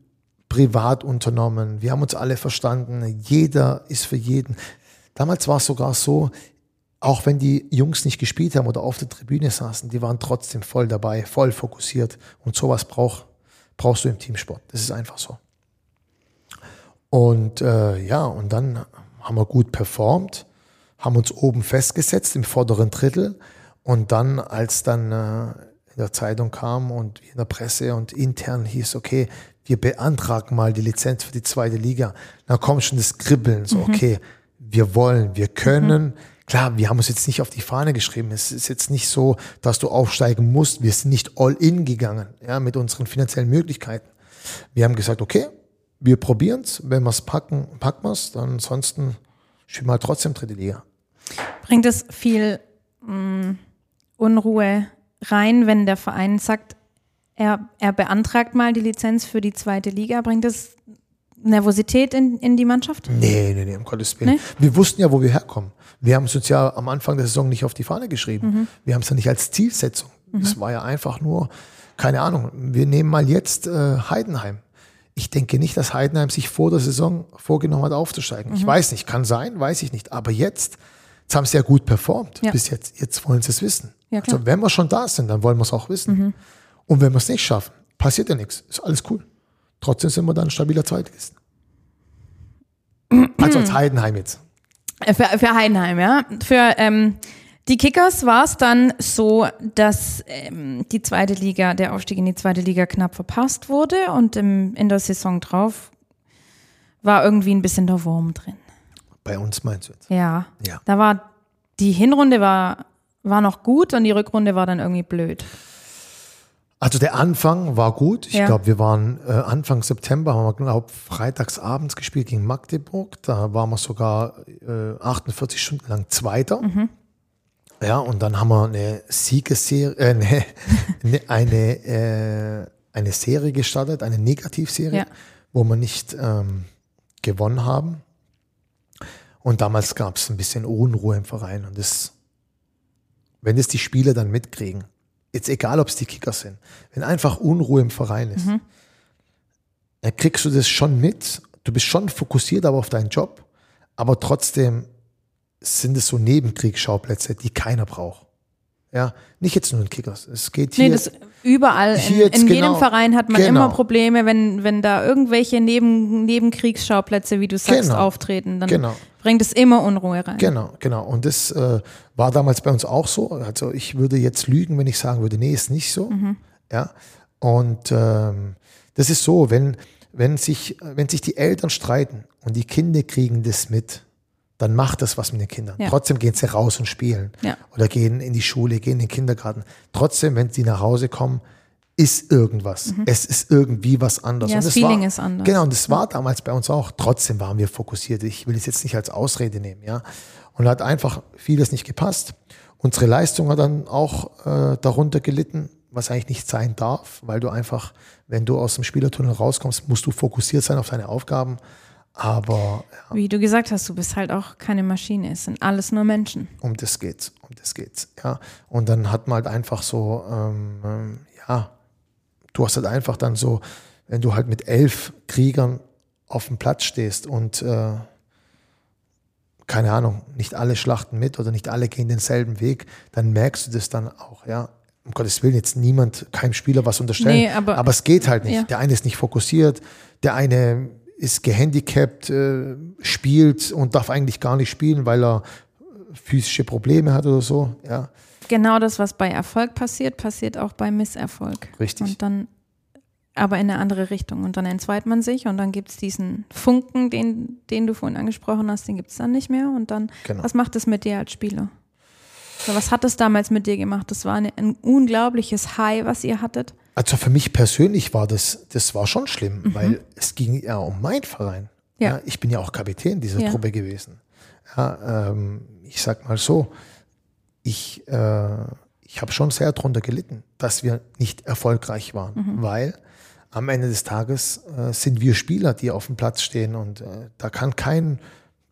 privat unternommen. Wir haben uns alle verstanden. Jeder ist für jeden. Damals war es sogar so, auch wenn die Jungs nicht gespielt haben oder auf der Tribüne saßen, die waren trotzdem voll dabei, voll fokussiert. Und sowas brauch, brauchst du im Teamsport. Das ist einfach so. Und äh, ja, und dann haben wir gut performt, haben uns oben festgesetzt im vorderen Drittel. Und dann, als dann äh, in der Zeitung kam und in der Presse und intern hieß, okay, wir beantragen mal die Lizenz für die zweite Liga, dann kommt schon das Kribbeln, so, okay, wir wollen, wir können. Klar, wir haben uns jetzt nicht auf die Fahne geschrieben. Es ist jetzt nicht so, dass du aufsteigen musst. Wir sind nicht all in gegangen, ja, mit unseren finanziellen Möglichkeiten. Wir haben gesagt, okay, wir probieren's. Wenn wir's packen, packen wir's. Dann ansonsten spielen wir halt trotzdem dritte Liga. Bringt es viel mh, Unruhe rein, wenn der Verein sagt, er, er beantragt mal die Lizenz für die zweite Liga? Bringt es Nervosität in, in die Mannschaft? Nee, nee, nee, um Gottes Willen. Nee? Wir wussten ja, wo wir herkommen. Wir haben es uns ja am Anfang der Saison nicht auf die Fahne geschrieben. Wir haben es ja nicht als Zielsetzung. Es war ja einfach nur, keine Ahnung, wir nehmen mal jetzt äh, Heidenheim. Ich denke nicht, dass Heidenheim sich vor der Saison vorgenommen hat, aufzusteigen. Ich weiß nicht, kann sein, weiß ich nicht. Aber jetzt, jetzt haben sie ja gut performt Ja. bis jetzt. Jetzt wollen sie es wissen. Ja, also wenn wir schon da sind, dann wollen wir es auch wissen. Und wenn wir es nicht schaffen, passiert ja nichts. Ist alles cool. Trotzdem sind wir dann ein stabiler Zweitligist. Also als Heidenheim jetzt. Äh, Für, für Heidenheim, ja. Für ähm, die Kickers war es dann so, dass ähm, die zweite Liga, der Aufstieg in die zweite Liga knapp verpasst wurde und im, in der Saison drauf war irgendwie ein bisschen der Wurm drin. Bei uns meinst du jetzt? Ja. Ja. Da war die Hinrunde war, war noch gut und die Rückrunde war dann irgendwie blöd. Also der Anfang war gut. Ich Ja. glaube, wir waren äh, Anfang September, haben wir, glaube freitags abends gespielt gegen Magdeburg. Da waren wir sogar äh, 48 Stunden lang Zweiter. Mhm. Ja, und dann haben wir eine Siegesserie, äh, ne, ne, eine, äh, eine Serie gestartet, eine Negativserie, Ja. wo wir nicht ähm, gewonnen haben. Und damals gab es ein bisschen Unruhe im Verein. Und das, wenn das die Spieler dann mitkriegen, jetzt egal, ob es die Kicker sind, wenn einfach Unruhe im Verein ist, dann kriegst du das schon mit. Du bist schon fokussiert aber auf deinen Job, aber trotzdem sind es so Nebenkriegsschauplätze, die keiner braucht. Ja, nicht jetzt nur in Kickers. Es geht hier. Nee, das überall, in, hier jetzt in jedem genau. Verein hat man Genau. immer Probleme, wenn, wenn da irgendwelche Neben, Nebenkriegsschauplätze, wie du sagst, Genau. auftreten, dann Genau. bringt es immer Unruhe rein. Genau, genau. Und das äh, war damals bei uns auch so. Also ich würde jetzt lügen, wenn ich sagen würde, nee, ist nicht so. Ja. Und ähm, das ist so, wenn, wenn, sich, wenn sich die Eltern streiten und die Kinder kriegen das mit, dann macht das was mit den Kindern. Ja. Trotzdem gehen sie raus und spielen. Ja. Oder gehen in die Schule, gehen in den Kindergarten. Trotzdem, wenn sie nach Hause kommen, ist irgendwas. Es ist irgendwie was anderes. Mhm. Ja, Und das war, Feeling ist anders. Genau, und das war damals bei uns auch. Trotzdem waren wir fokussiert. Ich will es jetzt nicht als Ausrede nehmen, ja. Und hat einfach vieles nicht gepasst. Unsere Leistung hat dann auch äh, darunter gelitten, was eigentlich nicht sein darf, weil du einfach, wenn du aus dem Spielertunnel rauskommst, musst du fokussiert sein auf deine Aufgaben. Aber ja, Wie du gesagt hast, du bist halt auch keine Maschine, es sind alles nur Menschen. um das geht's, um das geht's, ja. Und dann hat man halt einfach so, ähm, ähm, ja, du hast halt einfach dann so, wenn du halt mit elf Kriegern auf dem Platz stehst und äh, keine Ahnung, nicht alle schlachten mit oder nicht alle gehen denselben Weg, dann merkst du das dann auch, ja. Um Gottes Willen jetzt niemand, keinem Spieler was unterstellen. Nee, aber- es geht halt nicht. Ja. Der eine ist nicht fokussiert, der eine ist gehandicapt, äh, spielt und darf eigentlich gar nicht spielen, weil er physische Probleme hat oder so. Ja, Genau das, was bei Erfolg passiert, passiert auch bei Misserfolg. Richtig. Und dann aber in eine andere Richtung. Und dann entzweit man sich und dann gibt es diesen Funken, den, den du vorhin angesprochen hast, den gibt es dann nicht mehr. Und dann, Genau. was macht das mit dir als Spieler? So, was hat das damals mit dir gemacht? Das war eine, ein unglaubliches High, was ihr hattet. Also für mich persönlich war das, das war schon schlimm, weil es ging ja um meinen Verein. Ja. Ja. ich bin ja auch Kapitän dieser Ja. Truppe gewesen. Ja, ähm, ich sag mal so, ich, äh, ich habe schon sehr darunter gelitten, dass wir nicht erfolgreich waren, weil am Ende des Tages äh, sind wir Spieler, die auf dem Platz stehen und äh, da kann kein,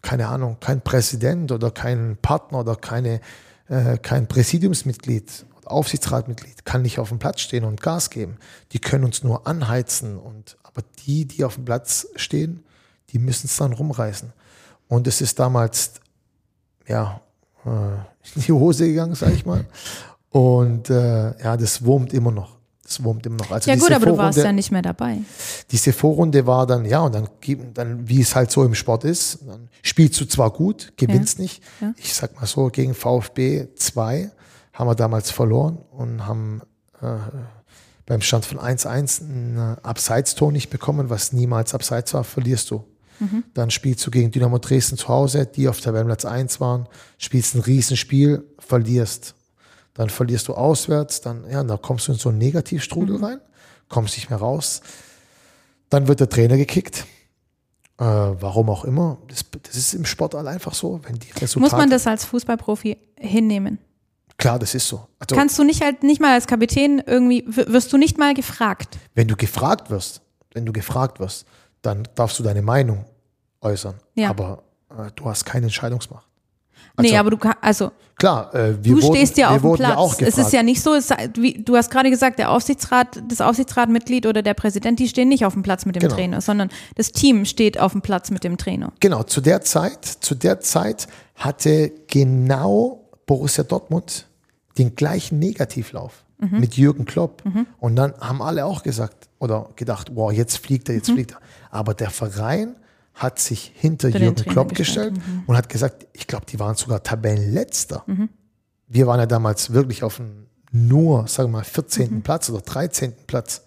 keine Ahnung, kein Präsident oder kein Partner oder keine, äh, kein Präsidiumsmitglied Aufsichtsratmitglied kann nicht auf dem Platz stehen und Gas geben. Die können uns nur anheizen und aber die, die auf dem Platz stehen, die müssen es dann rumreißen. Und es ist damals ja äh, in die Hose gegangen, sag ich mal. Und äh, ja, das wurmt immer noch. Das wurmt immer noch. Also ja gut, aber du warst Vorrunde- ja nicht mehr dabei. diese Vorrunde war dann, ja, und dann, dann wie es halt so im Sport ist, dann spielst du zwar gut, gewinnst nicht. Ja. Ich sag mal so, gegen VfB 2 haben wir damals verloren und haben äh, beim Stand von 1-1 ein äh, Abseitstor nicht bekommen, was niemals abseits war, verlierst du. Dann spielst du gegen Dynamo Dresden zu Hause, die auf Tabellenplatz 1 waren, spielst ein Riesenspiel, verlierst. Dann verlierst du auswärts, dann, ja, da kommst du in so einen Negativstrudel rein, kommst nicht mehr raus. Dann wird der Trainer gekickt. Äh, warum auch immer. Das, das ist im Sport einfach so. Wenn die Resultate, Muss man das als Fußballprofi hinnehmen? Klar, das ist so. Also, Kannst du nicht halt nicht mal als Kapitän irgendwie, wirst du nicht mal gefragt? wenn du gefragt wirst, wenn du gefragt wirst, dann darfst du deine Meinung äußern. Ja. Aber äh, du hast keine Entscheidungsmacht. nee, Also, aber du kannst, also Klar, äh, wir du wurden, stehst ja auf dem Platz. Es ist ja nicht so, es, wie, du hast gerade gesagt, der Aufsichtsrat, das Aufsichtsratmitglied oder der Präsident, die stehen nicht auf dem Platz mit dem Genau. Trainer, sondern das Team steht auf dem Platz mit dem Trainer. Genau, zu der Zeit, zu der Zeit hatte genau Borussia Dortmund den gleichen Negativlauf Mhm. mit Jürgen Klopp. Und dann haben alle auch gesagt oder gedacht, wow, jetzt fliegt er, jetzt fliegt er. Aber der Verein hat sich hinter Mhm. Für Jürgen Klopp gestellt. Mhm. gestellt und hat gesagt, ich glaube, die waren sogar Tabellenletzter. Wir waren ja damals wirklich auf einem nur, sagen wir mal, 14. Mhm. Platz oder 13. Platz.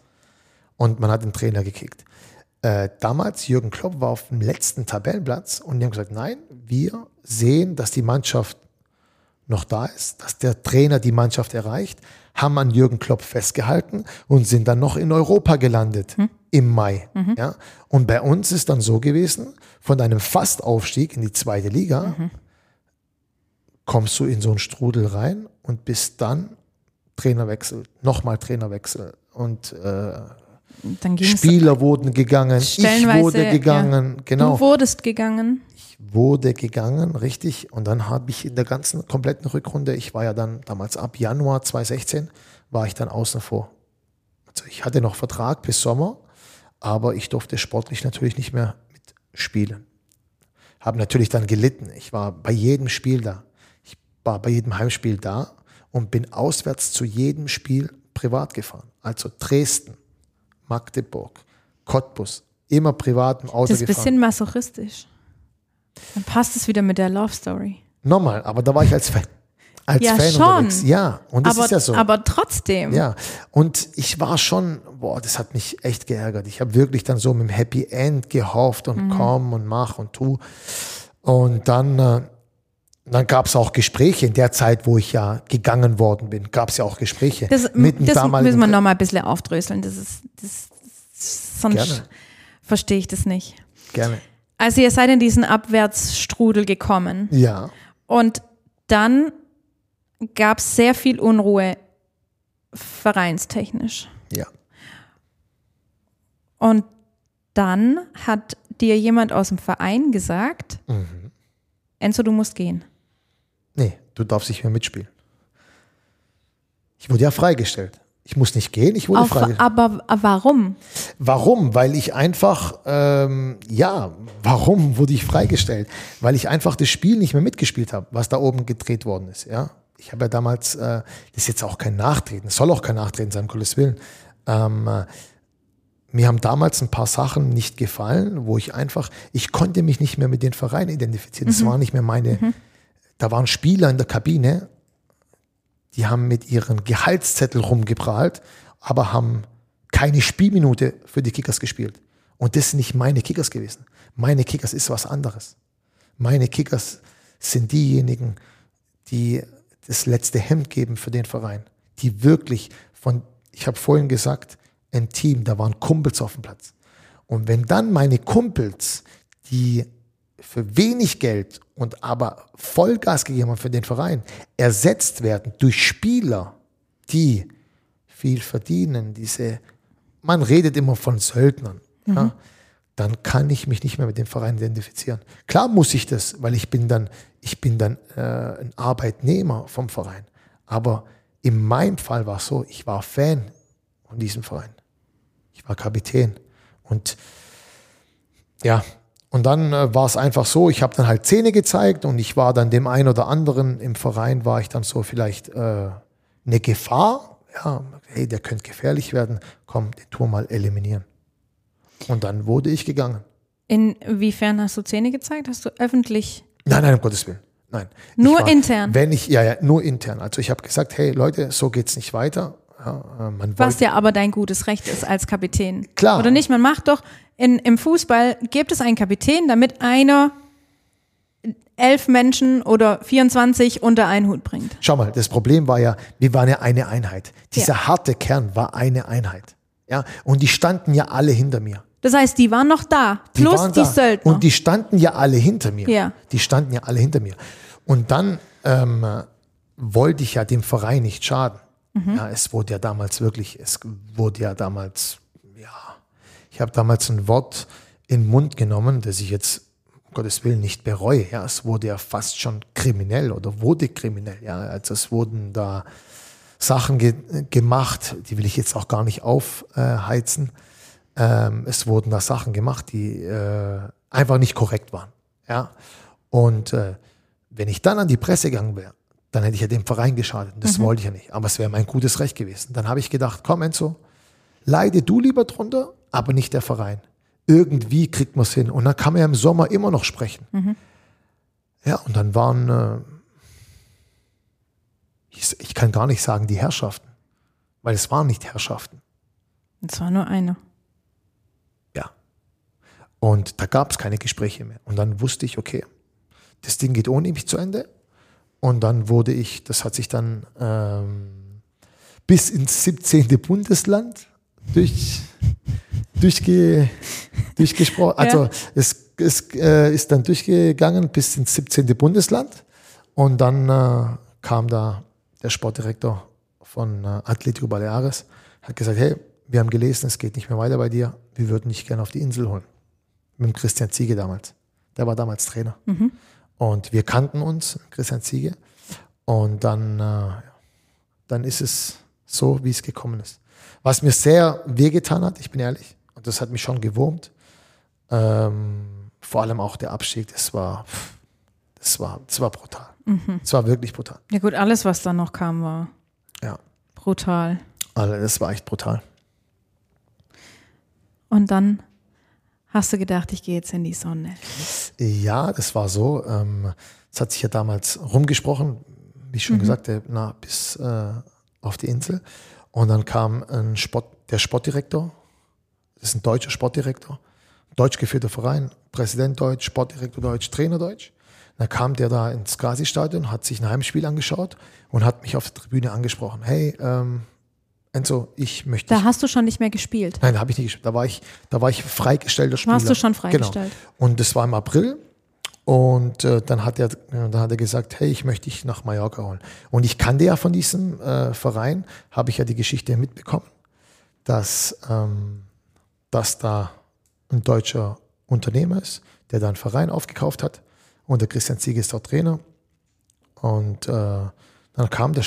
Und man hat den Trainer gekickt. Äh, damals, Jürgen Klopp war auf dem letzten Tabellenplatz und die haben gesagt, nein, wir sehen, dass die Mannschaft noch da ist, dass der Trainer die Mannschaft erreicht, haben an Jürgen Klopp festgehalten und sind dann noch in Europa gelandet im Mai. Ja? Und bei uns ist dann so gewesen, von einem Fastaufstieg in die zweite Liga kommst du in so einen Strudel rein und bist dann Trainerwechsel, nochmal Trainerwechsel und äh, Spieler wurden gegangen, ich wurde gegangen, ja. genau. Du wurdest gegangen. Ich wurde gegangen, richtig. Und dann habe ich in der ganzen kompletten Rückrunde, ich war ja dann damals ab Januar 2016, war ich dann außen vor. Also ich hatte noch Vertrag bis Sommer, aber ich durfte sportlich natürlich nicht mehr mitspielen. Habe natürlich dann gelitten. Ich war bei jedem Spiel da. Ich war bei jedem Heimspiel da und bin auswärts zu jedem Spiel privat gefahren. Also Dresden, Magdeburg, Cottbus, immer privat im Auto Das ist ein bisschen masochistisch. Dann passt es wieder mit der Love Story. Nochmal, aber da war ich als Fan. Als Ja, Fan schon. unterwegs. Ja, und das aber, ist ja so. aber trotzdem. ja, und ich war schon, boah, das hat mich echt geärgert. Ich habe wirklich dann so mit dem Happy End gehofft Mhm. und komm und mach und tu. Und dann, äh, dann gab es auch Gespräche in der Zeit, wo ich ja gegangen worden bin, gab es ja auch Gespräche Das, mit dem das damaligen müssen wir nochmal ein bisschen aufdröseln. Das ist, das, sonst Gerne. verstehe ich das nicht. Gerne. Also ihr seid in diesen Abwärtsstrudel gekommen Ja, und dann gab es sehr viel Unruhe vereinstechnisch. ja. Und dann hat dir jemand aus dem Verein gesagt, Mhm. Enzo, du musst gehen. Du darfst nicht mehr mitspielen. Ich wurde ja freigestellt. Ich muss nicht gehen, ich wurde Auf, freigestellt. aber warum? Warum? Weil ich einfach, ähm, ja, warum wurde ich freigestellt? Weil ich einfach das Spiel nicht mehr mitgespielt habe, was da oben gedreht worden ist. Ja, ich habe ja damals, äh, das ist jetzt auch kein Nachtreten, es soll auch kein Nachtreten sein, um Gottes Willen. Ähm, äh, mir haben damals ein paar Sachen nicht gefallen, wo ich einfach, ich konnte mich nicht mehr mit den Vereinen identifizieren. Das war nicht mehr meine, da waren Spieler in der Kabine, die haben mit ihren Gehaltszettel rumgeprahlt, aber haben keine Spielminute für die Kickers gespielt. Und das sind nicht meine Kickers gewesen. Meine Kickers ist was anderes. Meine Kickers sind diejenigen, die das letzte Hemd geben für den Verein. Die wirklich von, ich habe vorhin gesagt, ein Team, da waren Kumpels auf dem Platz. Und wenn dann meine Kumpels, die für wenig Geld und aber Vollgas gegeben haben für den Verein, ersetzt werden durch Spieler, die viel verdienen, diese man redet immer von Söldnern. Ja, dann kann ich mich nicht mehr mit dem Verein identifizieren. Klar muss ich das, weil ich bin dann, ich bin dann äh, ein Arbeitnehmer vom Verein. Aber in meinem Fall war es so, ich war Fan von diesem Verein. Ich war Kapitän. Und ja, und dann äh, war es einfach so, ich habe dann halt Zähne gezeigt und ich war dann dem einen oder anderen im Verein, war ich dann so vielleicht äh, eine Gefahr. Ja, hey, der könnte gefährlich werden. Komm, den Tour mal eliminieren. Und dann wurde ich gegangen. Inwiefern hast du Zähne gezeigt? Hast du öffentlich? Nein, nein, um Gottes Willen. Nein. Nur war, intern? Wenn ich, ja, ja, nur intern. Also ich habe gesagt, hey Leute, so geht's nicht weiter. Ja, äh, Was ja aber dein gutes Recht ist als Kapitän. Klar. Oder nicht? Man macht doch, in, im Fußball gibt es einen Kapitän, damit einer elf Menschen oder 24 unter einen Hut bringt. Schau mal, das Problem war ja, wir waren ja eine Einheit. Dieser Ja. harte Kern war eine Einheit. Ja, und die standen ja alle hinter mir. Das heißt, die waren noch da, Die plus die da. Söldner. Und die standen ja alle hinter mir. Ja. Die standen ja alle hinter mir. Und dann ähm, wollte ich ja dem Verein nicht schaden. Mhm. Ja, es wurde ja damals wirklich, es wurde ja damals, ja, ich habe damals ein Wort in den Mund genommen, das ich jetzt um Gottes Willen nicht bereue. Ja, es wurde ja fast schon kriminell oder wurde kriminell. Ja, also es wurden da Sachen ge gemacht, die will ich jetzt auch gar nicht aufheizen. Ähm, es wurden da Sachen gemacht, die äh, einfach nicht korrekt waren. Ja, und äh, wenn ich dann an die Presse gegangen wäre, dann hätte ich ja dem Verein geschadet. Das wollte ich ja nicht. Aber es wäre mein gutes Recht gewesen. Dann habe ich gedacht, komm Enzo, leide du lieber drunter, aber nicht der Verein. Irgendwie kriegt man es hin. Und dann kann man ja im Sommer immer noch sprechen. Ja, und dann waren, äh, ich, ich kann gar nicht sagen, die Herrschaften. Weil es waren nicht Herrschaften. Das war nur eine. Ja. Und da gab es keine Gespräche mehr. Und dann wusste ich, okay, das Ding geht ohne mich zu Ende. Und dann wurde ich, das hat sich dann ähm, bis ins 17. Bundesland durch, durchge, durchgesprochen. Also es, es äh, ist dann durchgegangen bis ins 17. Bundesland. Und dann äh, kam da der Sportdirektor von äh, Atletico Baleares, hat gesagt, hey, wir haben gelesen, es geht nicht mehr weiter bei dir. Wir würden dich gerne auf die Insel holen. Mit dem Christian Ziege damals. Der war damals Trainer. Und wir kannten uns, Christian Ziege. Und dann, äh, dann ist es so, wie es gekommen ist. Was mir sehr wehgetan hat, ich bin ehrlich, und das hat mich schon gewurmt, ähm, vor allem auch der Abstieg, das war, das war, das war brutal. Das war wirklich brutal. Ja gut, alles, was dann noch kam, war Ja, brutal. also das war echt brutal. Und dann hast du gedacht, ich gehe jetzt in die Sonne. Ja, das war so. Ähm, Es hat sich ja damals rumgesprochen, wie ich schon gesagt habe, na, bis äh, auf die Insel. Und dann kam ein Sport, der Sportdirektor, das ist ein deutscher Sportdirektor, deutsch geführter Verein, Präsident Deutsch, Sportdirektor Deutsch, Trainer Deutsch. Dann kam der da ins Gazi-Stadion, hat sich ein Heimspiel angeschaut und hat mich auf der Tribüne angesprochen. Hey, ähm, Enzo, ich möchte Da hast du schon nicht mehr gespielt. Nein, habe ich nicht gespielt. Da war ich, da war ich freigestellter Spieler. Warst du schon freigestellt? Genau. Und das war im April. Und äh, dann, hat er, äh, dann hat er gesagt, hey, ich möchte dich nach Mallorca holen. Und ich kannte ja von diesem äh, Verein, habe ich ja die Geschichte mitbekommen, dass, ähm, dass da ein deutscher Unternehmer ist, der da einen Verein aufgekauft hat. Und der Christian Ziege ist dort Trainer. Und äh, dann kam der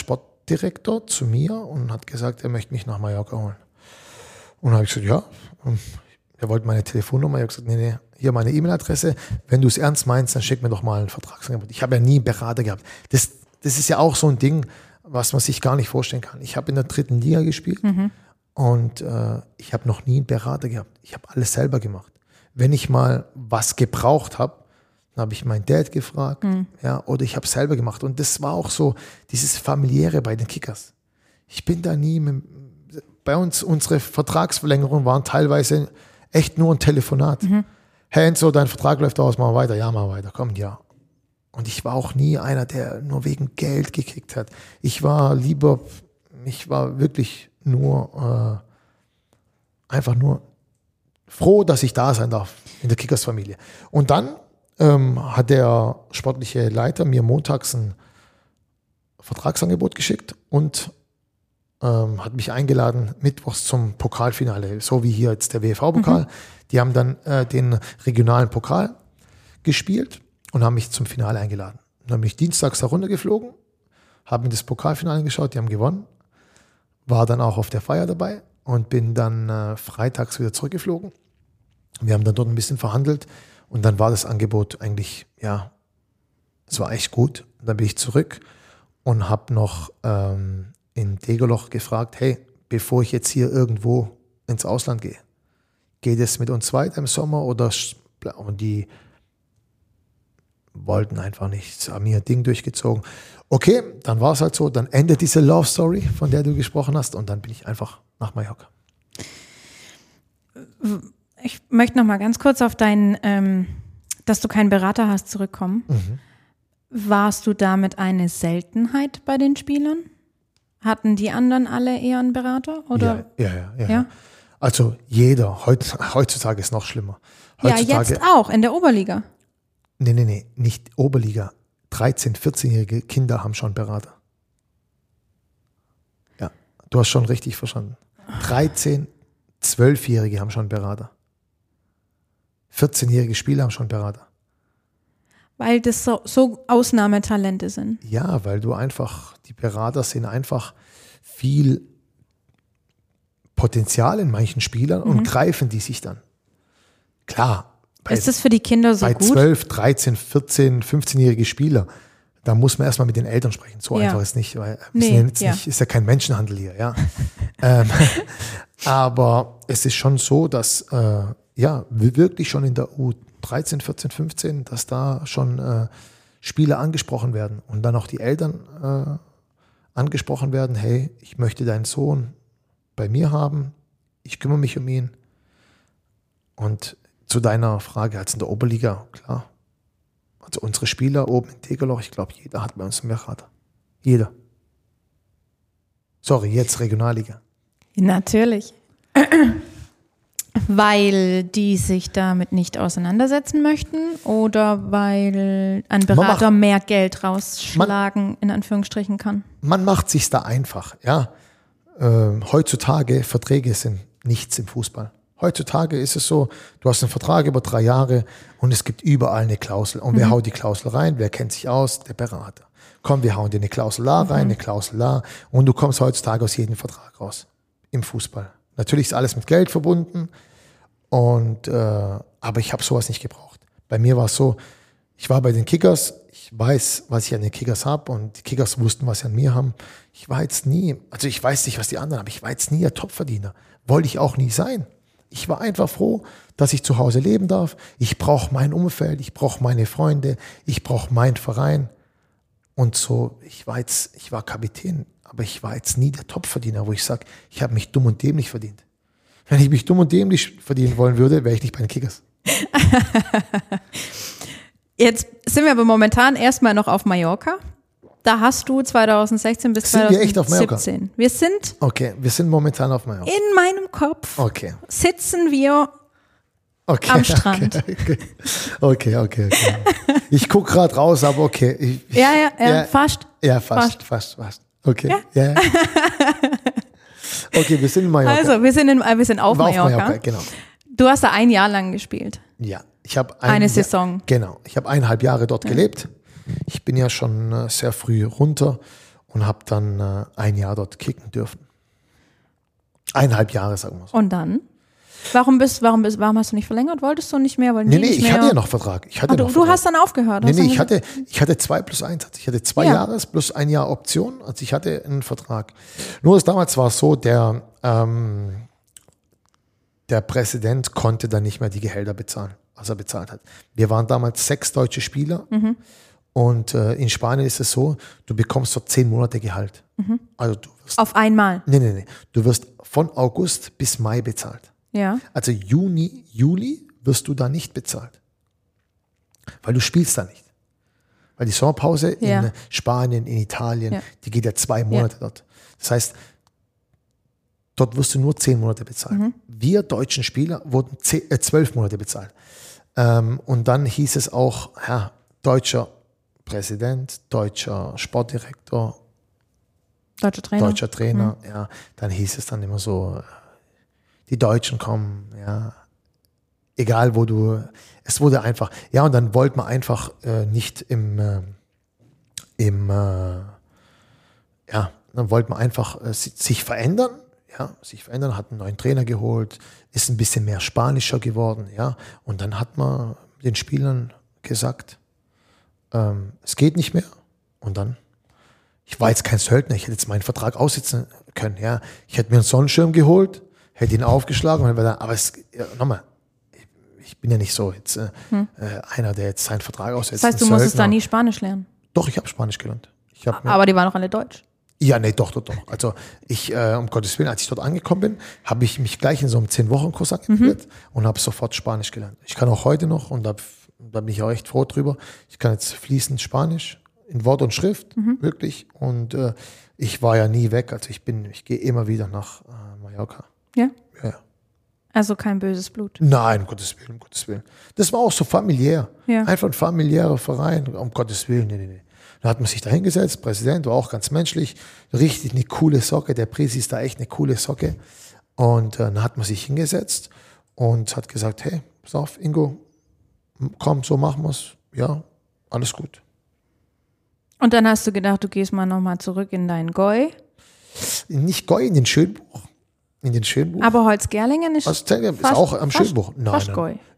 Sportdirektor zu mir und hat gesagt, er möchte mich nach Mallorca holen. Und habe ich gesagt, ja. Und er wollte meine Telefonnummer. Ich habe gesagt, nee, nee, hier meine E-Mail-Adresse. Wenn du es ernst meinst, dann schick mir doch mal ein Vertragsangebot. Ich habe ja nie einen Berater gehabt. Das, das ist ja auch so ein Ding, was man sich gar nicht vorstellen kann. Ich habe in der dritten Liga gespielt und äh, ich habe noch nie einen Berater gehabt. Ich habe alles selber gemacht. Wenn ich mal was gebraucht habe, dann habe ich meinen Dad gefragt, ja, oder ich habe selber gemacht. Und das war auch so dieses familiäre bei den Kickers. Ich bin da nie mit, bei uns, unsere Vertragsverlängerungen waren teilweise echt nur ein Telefonat. Hey Enzo, dein Vertrag läuft aus, wir weiter. Ja, wir weiter. Komm, ja. Und ich war auch nie einer, der nur wegen Geld gekickt hat. Ich war lieber, ich war wirklich nur, äh, einfach nur froh, dass ich da sein darf in der Kickers-Familie. Und dann ähm, hat der sportliche Leiter mir montags ein Vertragsangebot geschickt und ähm, hat mich eingeladen, mittwochs zum Pokalfinale, so wie hier jetzt der WV-Pokal. Die haben dann äh, den regionalen Pokal gespielt und haben mich zum Finale eingeladen. Dann bin ich dienstags da runtergeflogen, habe mir das Pokalfinale angeschaut, die haben gewonnen, war dann auch auf der Feier dabei und bin dann äh, freitags wieder zurückgeflogen. Wir haben dann dort ein bisschen verhandelt und dann war das Angebot eigentlich, ja, es war echt gut. Dann bin ich zurück und habe noch ähm, in Degerloch gefragt, hey, bevor ich jetzt hier irgendwo ins Ausland gehe, geht es mit uns weiter im Sommer oder und die wollten einfach nicht, haben ihr Ding durchgezogen. Okay, dann war es halt so, dann endet diese Love Story, von der du gesprochen hast und dann bin ich einfach nach Mallorca. Ich möchte noch mal ganz kurz auf deinen, ähm, dass du keinen Berater hast, zurückkommen. Mhm. Warst du damit eine Seltenheit bei den Spielern? Hatten die anderen alle eher einen Berater? Oder? Ja, ja, ja, ja. Ja? Also jeder, heut, heutzutage ist noch schlimmer. Ja, Heutzutage, jetzt auch in der Oberliga. Nee, nee, nee, nicht Oberliga. 13-, 14-jährige Kinder haben schon Berater. Ja, du hast schon richtig verstanden. 13-, 12-jährige haben schon Berater. 14-jährige Spieler haben schon Berater. Weil das so, so Ausnahmetalente sind. Ja, weil du einfach, die Berater sehen einfach viel Potenzial in manchen Spielern und greifen die sich dann. Klar, bei, Ist das für die Kinder so bei gut? 12, 13, 14, 15-jährige Spieler, da muss man erstmal mit den Eltern sprechen. So Ja. einfach ist nicht, weil Nee, sind jetzt ja. nicht, ist ja kein Menschenhandel hier, ja. ähm, aber es ist schon so, dass äh, ja wir wirklich schon in der U13, 14, 15, dass da schon äh, Spieler angesprochen werden und dann auch die Eltern äh, angesprochen werden, hey, ich möchte deinen Sohn bei mir haben, ich kümmere mich um ihn. Und zu deiner Frage, als in der Oberliga, klar. Also unsere Spieler oben in Tegerloch, ich glaube, jeder hat bei uns einen Berater. Jeder. Sorry, jetzt Regionalliga. Natürlich. Weil die sich damit nicht auseinandersetzen möchten oder weil ein Berater macht- mehr Geld rausschlagen, in Anführungsstrichen kann. Man macht sich da einfach, ja. Ähm, heutzutage Verträge sind nichts im Fußball. Heutzutage ist es so, du hast einen Vertrag über drei Jahre und es gibt überall eine Klausel. Und wer haut die Klausel rein? Wer kennt sich aus? Der Berater. Komm, wir hauen dir eine Klausel da rein, eine Klausel da und du kommst heutzutage aus jedem Vertrag raus im Fußball. Natürlich ist alles mit Geld verbunden und äh, aber ich habe sowas nicht gebraucht. Bei mir war es so, ich war bei den Kickers, ich weiß, was ich an den Kickers habe und die Kickers wussten, was sie an mir haben. Ich war jetzt nie, also ich weiß nicht, was die anderen haben, ich war jetzt nie ein Topverdiener. Wollte ich auch nie sein. Ich war einfach froh, dass ich zu Hause leben darf. Ich brauche mein Umfeld, ich brauche meine Freunde, ich brauche meinen Verein. Und so, ich war jetzt, ich war Kapitän, aber ich war jetzt nie der Topverdiener, wo ich sage, ich habe mich dumm und dämlich verdient. Wenn ich mich dumm und dämlich verdienen wollen würde, wäre ich nicht bei den Kickers. Jetzt sind wir aber momentan erstmal noch auf Mallorca. Da hast du 2016 bis Sind wir echt auf 2017. Mallorca? Wir sind Okay, wir sind momentan auf Mallorca. in meinem Kopf, Okay. sitzen wir okay. am Strand. Okay, okay, okay. okay. Ich gucke gerade raus, aber okay. Ich, Ja, ja, ja, Ja. fast. ja, fast, fast, fast. Okay. Ja. ja. Okay, wir sind in Mallorca. Also, wir sind, in, äh, wir sind auf Mallorca. auf Mallorca, genau. Du hast da ein Jahr lang gespielt. Ja, ich habe ein Eine Jahr- Saison. Genau, ich habe eineinhalb Jahre dort gelebt. Ich bin ja schon äh, sehr früh runter und habe dann äh, ein Jahr dort kicken dürfen. Eineinhalb Jahre, sagen wir so. Und dann? Warum bist, warum bist, warum hast du nicht verlängert? Wolltest du nicht mehr? Wollten Nee, nee, nicht ich mehr? hatte ja noch Vertrag. Ich hatte du, noch du Vertrag. hast dann aufgehört. Nee, nee, ich gesagt- hatte, ich hatte zwei plus eins. Ich hatte zwei Ja. Jahres plus ein Jahr Option. Also ich hatte einen Vertrag. Nur das damals war es so, der, ähm, der Präsident konnte dann nicht mehr die Gehälter bezahlen, was er bezahlt hat. Wir waren damals sechs deutsche Spieler. Mhm. Und äh, in Spanien ist es so, du bekommst für zehn Monate Gehalt. Mhm. Also du wirst, Auf einmal. nee, nee, nee, du wirst von August bis Mai bezahlt. Ja. Also Juni, Juli wirst du da nicht bezahlt. Weil du spielst da nicht. Weil die Sommerpause in Ja. Spanien, in Italien, Ja. die geht ja zwei Monate dort. Das heißt, dort wirst du nur zehn Monate bezahlt. Mhm. Wir deutschen Spieler wurden zehn, äh, zwölf Monate bezahlt. Ähm, und dann hieß es auch, ja, deutscher Präsident, deutscher Sportdirektor, Deutscher Trainer. deutscher Trainer, ja, dann hieß es dann immer so, die Deutschen kommen, ja, egal wo du, es wurde einfach, ja, und dann wollte man einfach äh, nicht im, äh, im, äh, ja, dann wollte man einfach äh, si- sich verändern, ja, sich verändern, hat einen neuen Trainer geholt, ist ein bisschen mehr spanischer geworden, ja, und dann hat man den Spielern gesagt, ähm, es geht nicht mehr, und dann ich war jetzt kein Söldner, ich hätte jetzt meinen Vertrag aussitzen können, ja. Ich hätte mir einen Sonnenschirm geholt, hätte ihn aufgeschlagen, und dann aber es, ja, nochmal, ich, bin ja nicht so jetzt äh, äh, einer, der jetzt seinen Vertrag aussetzt. Das heißt, du musstest da nie Spanisch lernen. Doch, ich habe Spanisch gelernt. Hab Aber die waren auch alle deutsch. ja, nee, doch, doch, doch. Also ich, äh, um Gottes Willen, als ich dort angekommen bin, habe ich mich gleich in so einem Zehn-Wochen-Kurs angemeldet und habe sofort Spanisch gelernt. Ich kann auch heute noch, und da, da bin ich auch echt froh drüber, ich kann jetzt fließend Spanisch in Wort und Schrift, wirklich. Und äh, ich war ja nie weg. Also ich bin, ich gehe immer wieder nach äh, Mallorca. Ja. Ja. Also kein böses Blut. Nein, um Gottes Willen, um Gottes Willen. Das war auch so familiär. Ja. Einfach ein familiärer Verein, um Gottes Willen. Nee, nee, nee. Da hat man sich da hingesetzt, Präsident war auch ganz menschlich, richtig eine coole Socke, der Presi ist da echt eine coole Socke. Und äh, dann hat man sich hingesetzt und hat gesagt, hey, pass auf, Ingo, komm, so machen wir's. Ja, alles gut. Und dann hast du gedacht, du gehst mal nochmal zurück in dein Goi. Nicht Goi, in den Schönbuch. In den Schönbuch. Aber Holzgerlingen ist, Was ist fast- auch am fast- Schönbuch. Nein, fast.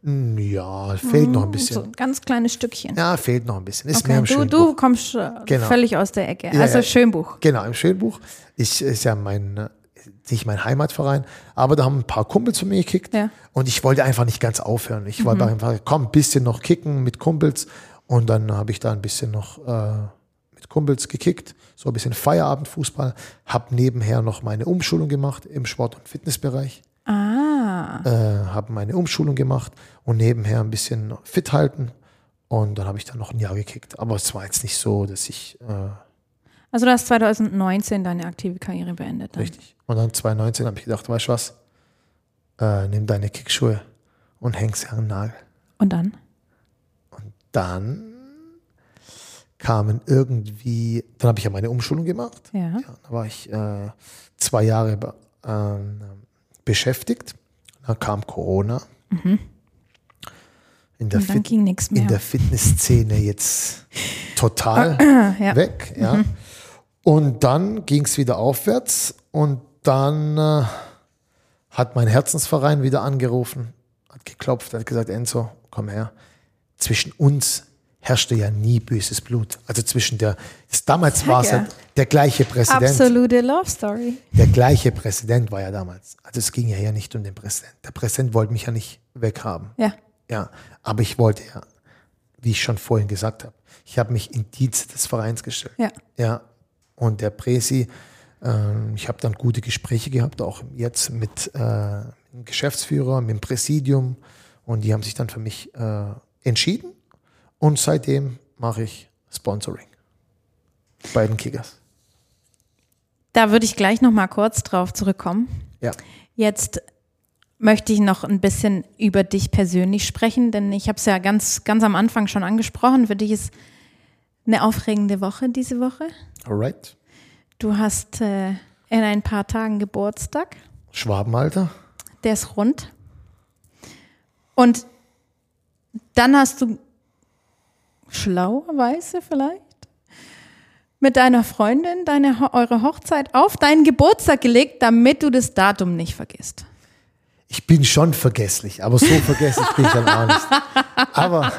Mm, Ja, fehlt noch ein bisschen. so ein ganz kleines Stückchen. Ja, fehlt noch ein bisschen. Ist Okay, mehr im du, Schönbuch. du kommst äh, Genau. völlig aus der Ecke. Ja, also ja. Schönbuch. Genau, im Schönbuch. Ich ist ja mein, äh, nicht mein Heimatverein, aber da haben ein paar Kumpels von mir gekickt Ja. Mhm. und ich wollte einfach nicht ganz aufhören. Ich wollte einfach, komm, ein bisschen noch kicken mit Kumpels und dann habe ich da ein bisschen noch äh, mit Kumpels gekickt, so ein bisschen Feierabendfußball, habe nebenher noch meine Umschulung gemacht im Sport- und Fitnessbereich, Ah. äh, habe meine Umschulung gemacht und nebenher ein bisschen fit halten und dann habe ich dann noch ein Jahr gekickt. Aber es war jetzt nicht so, dass ich äh, Also du hast 2019 deine aktive Karriere beendet. Dann. Richtig. Und dann 2019 habe ich gedacht, weißt du was? Äh, nimm deine Kickschuhe und häng sie an den Nagel. Und dann? Dann kamen irgendwie, dann habe ich ja meine Umschulung gemacht. Ja. Ja, da war ich äh, zwei Jahre ähm, beschäftigt. Dann kam Corona. In der, Und dann Fit ging nichts mehr. in der Fitnessszene jetzt total ja. weg. Ja. Und dann ging es wieder aufwärts und dann äh, hat mein Herzensverein wieder angerufen, hat geklopft, hat gesagt, Enzo, komm her. Zwischen uns herrschte ja nie böses Blut. Also zwischen der, damals war es ja. ja der gleiche Präsident. Absolute Love Story. Der gleiche Präsident war ja damals. Also es ging ja hier nicht um den Präsidenten. Der Präsident wollte mich ja nicht weghaben. Ja. Ja, aber ich wollte ja, wie ich schon vorhin gesagt habe, ich habe mich in Dienst des Vereins gestellt. Ja. Ja, und der Presi, ähm, ich habe dann gute Gespräche gehabt, auch jetzt mit, äh, dem Geschäftsführer, mit dem Präsidium und die haben sich dann für mich äh, entschieden und seitdem mache ich Sponsoring bei den Kickers. Da würde ich gleich noch mal kurz drauf zurückkommen. Ja. Jetzt möchte ich noch ein bisschen über dich persönlich sprechen, denn ich habe es ja ganz, ganz am Anfang schon angesprochen. Für dich ist eine aufregende Woche diese Woche. Alright. Du hast äh, in ein paar Tagen Geburtstag. Schwabenalter. Der ist rund. Und dann hast du schlauerweise vielleicht mit deiner Freundin deine, eure Hochzeit auf deinen Geburtstag gelegt, damit du das Datum nicht vergisst. Ich bin schon vergesslich, aber so vergesslich bin ich dann auch nicht. Aber,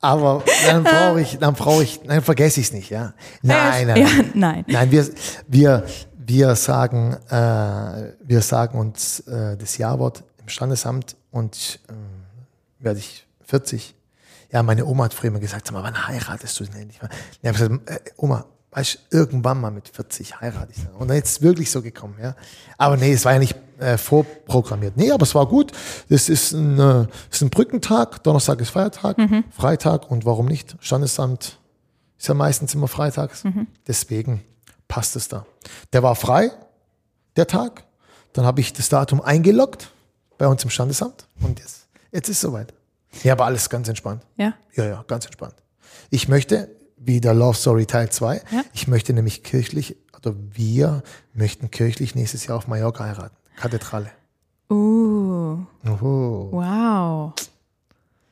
aber dann brauche ich, dann brauche ich, dann vergesse ich es nicht, ja. Nein, nein, Ja, nein. nein. Wir, wir, wir sagen, äh, wir sagen uns äh, das Jawort im Standesamt und äh, werde ich 40. Ja, meine Oma hat früher immer gesagt, sag mal, wann heiratest du denn endlich mal? Ich habe gesagt, äh, Oma, weißt du, irgendwann mal mit 40 heirate ich dann. Und dann ist es wirklich so gekommen, ja. Aber nee, es war ja nicht äh, vorprogrammiert. Nee, aber es war gut. Das ist ein, äh, ist ein Brückentag, Donnerstag ist Feiertag, Freitag und warum nicht? Standesamt ist ja meistens immer freitags. Deswegen passt es da. Der war frei, der Tag. Dann habe ich das Datum eingeloggt bei uns im Standesamt und jetzt, jetzt ist es soweit. Ja, aber alles ganz entspannt. Ja. Ja, ja, ganz entspannt. Ich möchte, wie der Love Story Teil 2, Ja. ich möchte nämlich kirchlich oder wir möchten kirchlich nächstes Jahr auf Mallorca heiraten. Kathedrale. Uh, Oho. wow.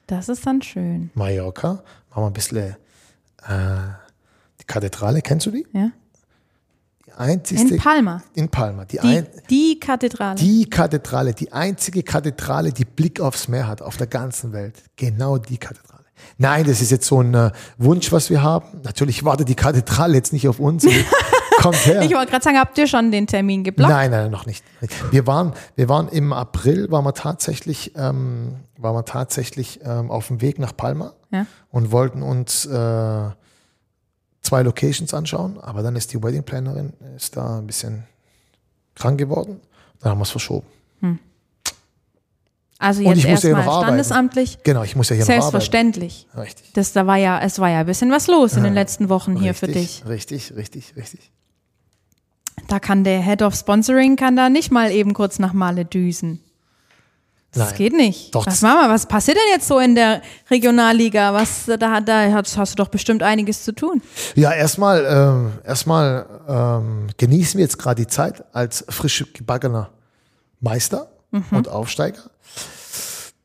Das ist dann schön. Mallorca, machen wir ein bisschen äh, die Kathedrale, kennst du die? Ja? Einzigste In Palma. in Palma. Die, Die, ein, die Kathedrale. die Kathedrale, die einzige Kathedrale, die Blick aufs Meer hat auf der ganzen Welt. Genau die Kathedrale. Nein, das ist jetzt so ein äh, Wunsch, was wir haben. Natürlich wartet die Kathedrale jetzt nicht auf uns. Kommt her. ich wollte gerade sagen, habt ihr schon den Termin geblockt? Nein, nein, noch nicht. Wir waren, wir waren im April, waren wir tatsächlich, ähm, waren wir tatsächlich ähm, auf dem Weg nach Palma Ja. und wollten uns äh, zwei Locations anschauen, aber dann ist die Wedding Plannerin ist da ein bisschen krank geworden. Dann haben wir es verschoben. Also Und jetzt muss ja erstmal noch arbeiten. standesamtlich. Genau, ich muss ja hier noch arbeiten. Selbstverständlich. Richtig. Das, da war ja, es war ja ein bisschen was los in den letzten Wochen hier für dich. Richtig, richtig, richtig. Da kann der Head of Sponsoring kann da nicht mal eben kurz nach Male düsen. Das Nein. geht nicht. Doch, was wir? Was passiert denn jetzt so in der Regionalliga? Was da, da hast, hast du doch bestimmt einiges zu tun. Ja, erstmal, ähm, erstmal ähm, genießen wir jetzt gerade die Zeit als frisch gebackener Meister und Aufsteiger.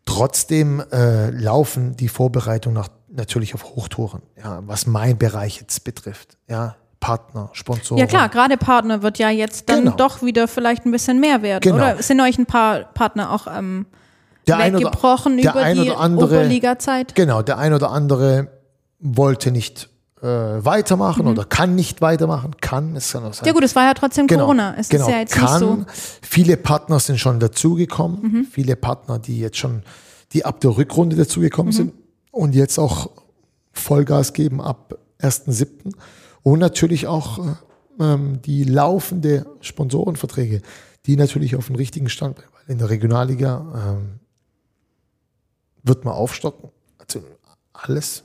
Trotzdem äh, laufen die Vorbereitungen nach, natürlich auf Hochtouren, ja, was mein Bereich jetzt betrifft. Ja, Partner, Sponsoren. Ja klar, gerade Partner wird ja jetzt dann Genau. doch wieder vielleicht ein bisschen mehr werden. Genau. Oder sind euch ein paar Partner auch ähm, der ein oder, weggebrochen der über ein die oder andere, Oberliga-Zeit? Genau, der ein oder andere wollte nicht äh, weitermachen oder kann nicht weitermachen. Kann, es kann auch sein. Mhm. Ja gut, es war ja trotzdem Genau, Corona. Es genau, ist ja jetzt kann. so. Mhm. Viele Partner sind schon dazugekommen. Viele Partner, die jetzt schon, die ab der Rückrunde Mhm. dazugekommen sind und jetzt auch Vollgas geben ab 1.7. Und natürlich auch äh, ähm, die laufende Sponsorenverträge, die natürlich auf den richtigen Stand. Weil in der Regionalliga ähm, wird man aufstocken. Also alles.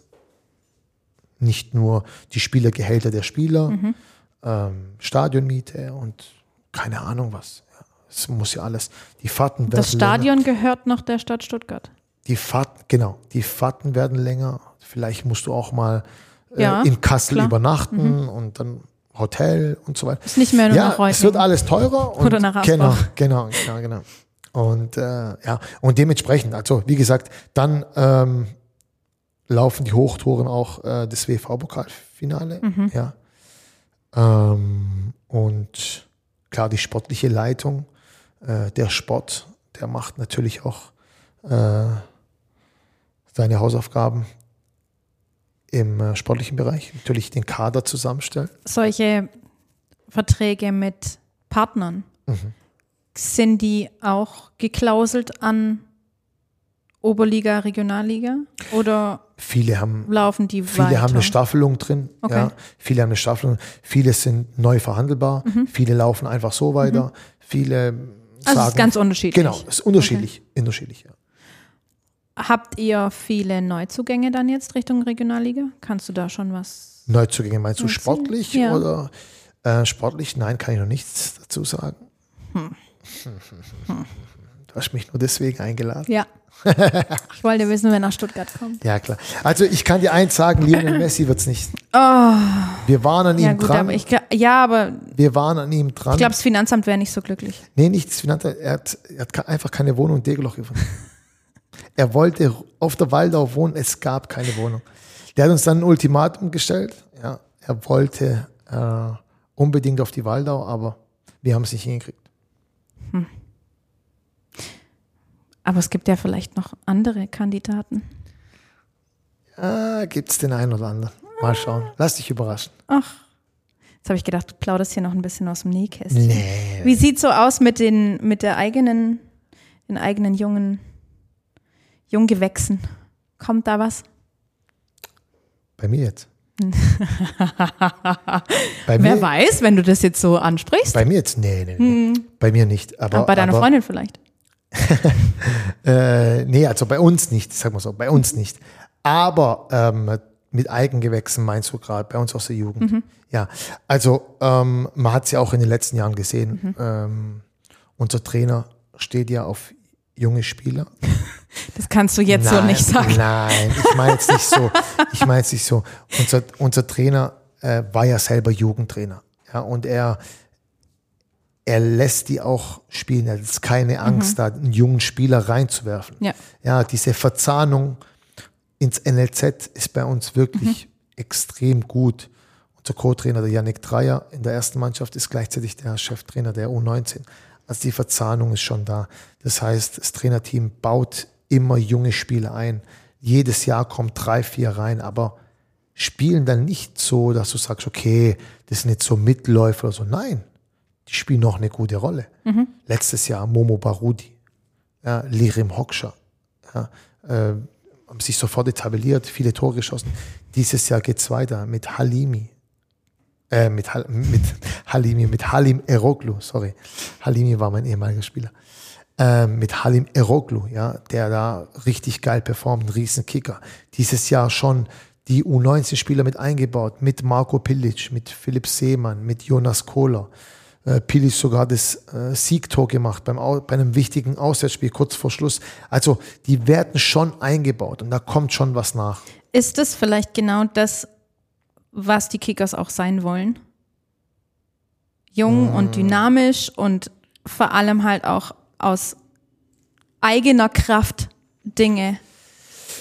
Nicht nur die Spielergehälter der Spieler, Mhm. ähm, Stadionmiete und keine Ahnung was. Es muss ja alles. Die Fahrten werden Das Stadion gehört noch der Stadt Stuttgart. Länger. Die Fahrten, genau, die Fahrten werden länger. Vielleicht musst du auch mal äh, Ja, in Kassel klar. Mhm. übernachten und dann Hotel und so weiter. Ist nicht mehr nur ja, nach Reutlingen. es wird alles teurer. Und Oder nach genau, Asbach. genau, genau, genau. Und äh, ja, und dementsprechend, also wie gesagt, dann ähm, laufen die Hochtouren auch äh, des WV-Pokalfinale. Mhm. Ja. Ähm, und klar, die sportliche Leitung, äh, der Sport, der macht natürlich auch äh, seine Hausaufgaben im äh, sportlichen Bereich. Natürlich den Kader zusammenstellen. Solche Verträge mit Partnern, Mhm. Sind die auch geklauselt an Oberliga, Regionalliga? Oder Viele haben laufen die Viele weiter? haben eine Staffelung drin. Okay. Ja. Viele haben eine Staffelung. Viele sind neu verhandelbar. Viele laufen einfach so weiter. Viele Mhm. Also es sagen. ist ganz unterschiedlich. Genau, es ist unterschiedlich. unterschiedlich ja. Habt ihr viele Neuzugänge dann jetzt Richtung Regionalliga? Kannst du da schon was? Neuzugänge meinst du sportlich Ja. oder äh, sportlich? Nein, kann ich noch nichts dazu sagen. Hm. Du hast mich nur deswegen eingeladen. Ja. ich wollte wissen, wer nach Stuttgart kommt. Ja, klar. Also ich kann dir eins sagen, Lionel Messi wird es nicht. Wir waren an Oh. Ja ihm gut, dran. aber ich ja, aber wir waren an ihm dran. ich glaube, das Finanzamt wäre nicht so glücklich. Nee, nichts Finanzamt. Er hat, er hat einfach keine Wohnung in Degeloch gefunden. er wollte auf der Waldau wohnen, es gab keine Wohnung. Der hat uns dann ein Ultimatum gestellt. Ja, er wollte äh, unbedingt auf die Waldau, aber wir haben es nicht hingekriegt. Aber es gibt ja vielleicht noch andere Kandidaten. Ah, Gibt es den einen oder anderen. Mal schauen. Lass dich überraschen. Ach, jetzt habe ich gedacht, du plauderst hier noch ein bisschen aus dem Nähkästchen. Nee. Wie sieht's so aus mit den, mit der eigenen, den eigenen jungen, Junggewächsen? Kommt da was? Bei mir jetzt. bei, Wer mir, weiß, wenn du das jetzt so ansprichst. bei mir jetzt? Nee, nee, nee. Bei mir nicht. Aber, Aber bei deiner aber, Freundin vielleicht. Äh, nee, also bei uns nicht, sag mal so, bei uns nicht. Aber ähm, mit Eigengewächsen meinst du gerade, bei uns aus der Jugend. Mhm. Ja, also ähm, man hat es ja auch in den letzten Jahren gesehen. Mhm. Ähm, unser Trainer steht ja auf junge Spieler. Das kannst du jetzt so nicht sagen. Nein, ich meine jetzt nicht so. Ich meine jetzt nicht so. Unser, unser Trainer äh, war ja selber Jugendtrainer. Ja, und er, er lässt die auch spielen. Er hat keine Angst, da einen jungen Spieler reinzuwerfen. Ja. ja, diese Verzahnung ins NLZ ist bei uns wirklich extrem gut. Unser Co-Trainer, der Yannick Dreier in der ersten Mannschaft, ist gleichzeitig der Cheftrainer der U19. Also die Verzahnung ist schon da. Das heißt, das Trainerteam baut immer junge Spieler ein. Jedes Jahr kommen drei, vier rein, aber spielen dann nicht so, dass du sagst, okay, das sind jetzt so Mitläufer oder so. Nein, die spielen noch eine gute Rolle. Letztes Jahr Momo Barudi, ja, Lirim Hoksha, ja, äh, haben sich sofort etabliert, viele Tore geschossen. Dieses Jahr geht's weiter mit Halimi. Äh, mit, Hal mit Halimi, mit Halim Eroglu, sorry. Halimi war mein ehemaliger Spieler. Äh, mit Halim Eroglu, ja, der da richtig geil performt, ein Riesenkicker. Dieses Jahr schon die U19-Spieler mit eingebaut, mit Marco Pilic, mit Philipp Seemann, mit Jonas Kohler. Äh, Pilic sogar das äh, Siegtor gemacht beim, bei einem wichtigen Auswärtsspiel kurz vor Schluss. Also die werden schon eingebaut und da kommt schon was nach. Ist es vielleicht genau das, was die Kickers auch sein wollen? Jung und dynamisch und vor allem halt auch aus eigener Kraft Dinge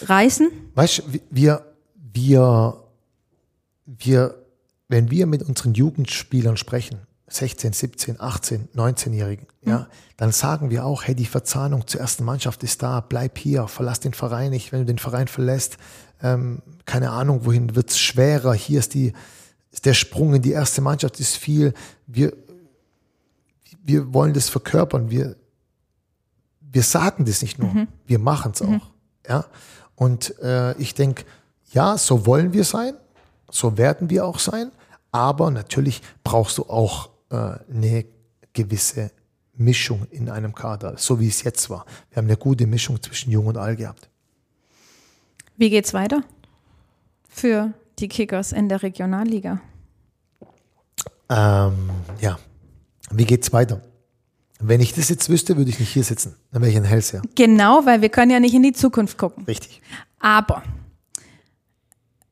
reißen? Weißt du, wir, wir, wir, wenn wir mit unseren Jugendspielern sprechen, 16, 17, 18, 19-Jährigen, ja, dann sagen wir auch, hey, die Verzahnung zur ersten Mannschaft ist da, bleib hier, verlass den Verein nicht. Wenn du den Verein verlässt, ähm, keine Ahnung, wohin wird's schwerer. Hier ist die, ist der Sprung in die erste Mannschaft ist viel. Wir, wir wollen das verkörpern. Wir, wir sagen das nicht nur, wir machen es auch. Ja? Und äh, ich denke, ja, so wollen wir sein, so werden wir auch sein, aber natürlich brauchst du auch eine gewisse Mischung in einem Kader, so wie es jetzt war. Wir haben eine gute Mischung zwischen Jung und Alt gehabt. Wie geht's weiter für die Kickers in der Regionalliga? Ähm, ja, wie geht's weiter? Wenn ich das jetzt wüsste, würde ich nicht hier sitzen. Dann wäre ich ein Hellseher. Genau, weil wir können ja nicht in die Zukunft gucken. Richtig. Aber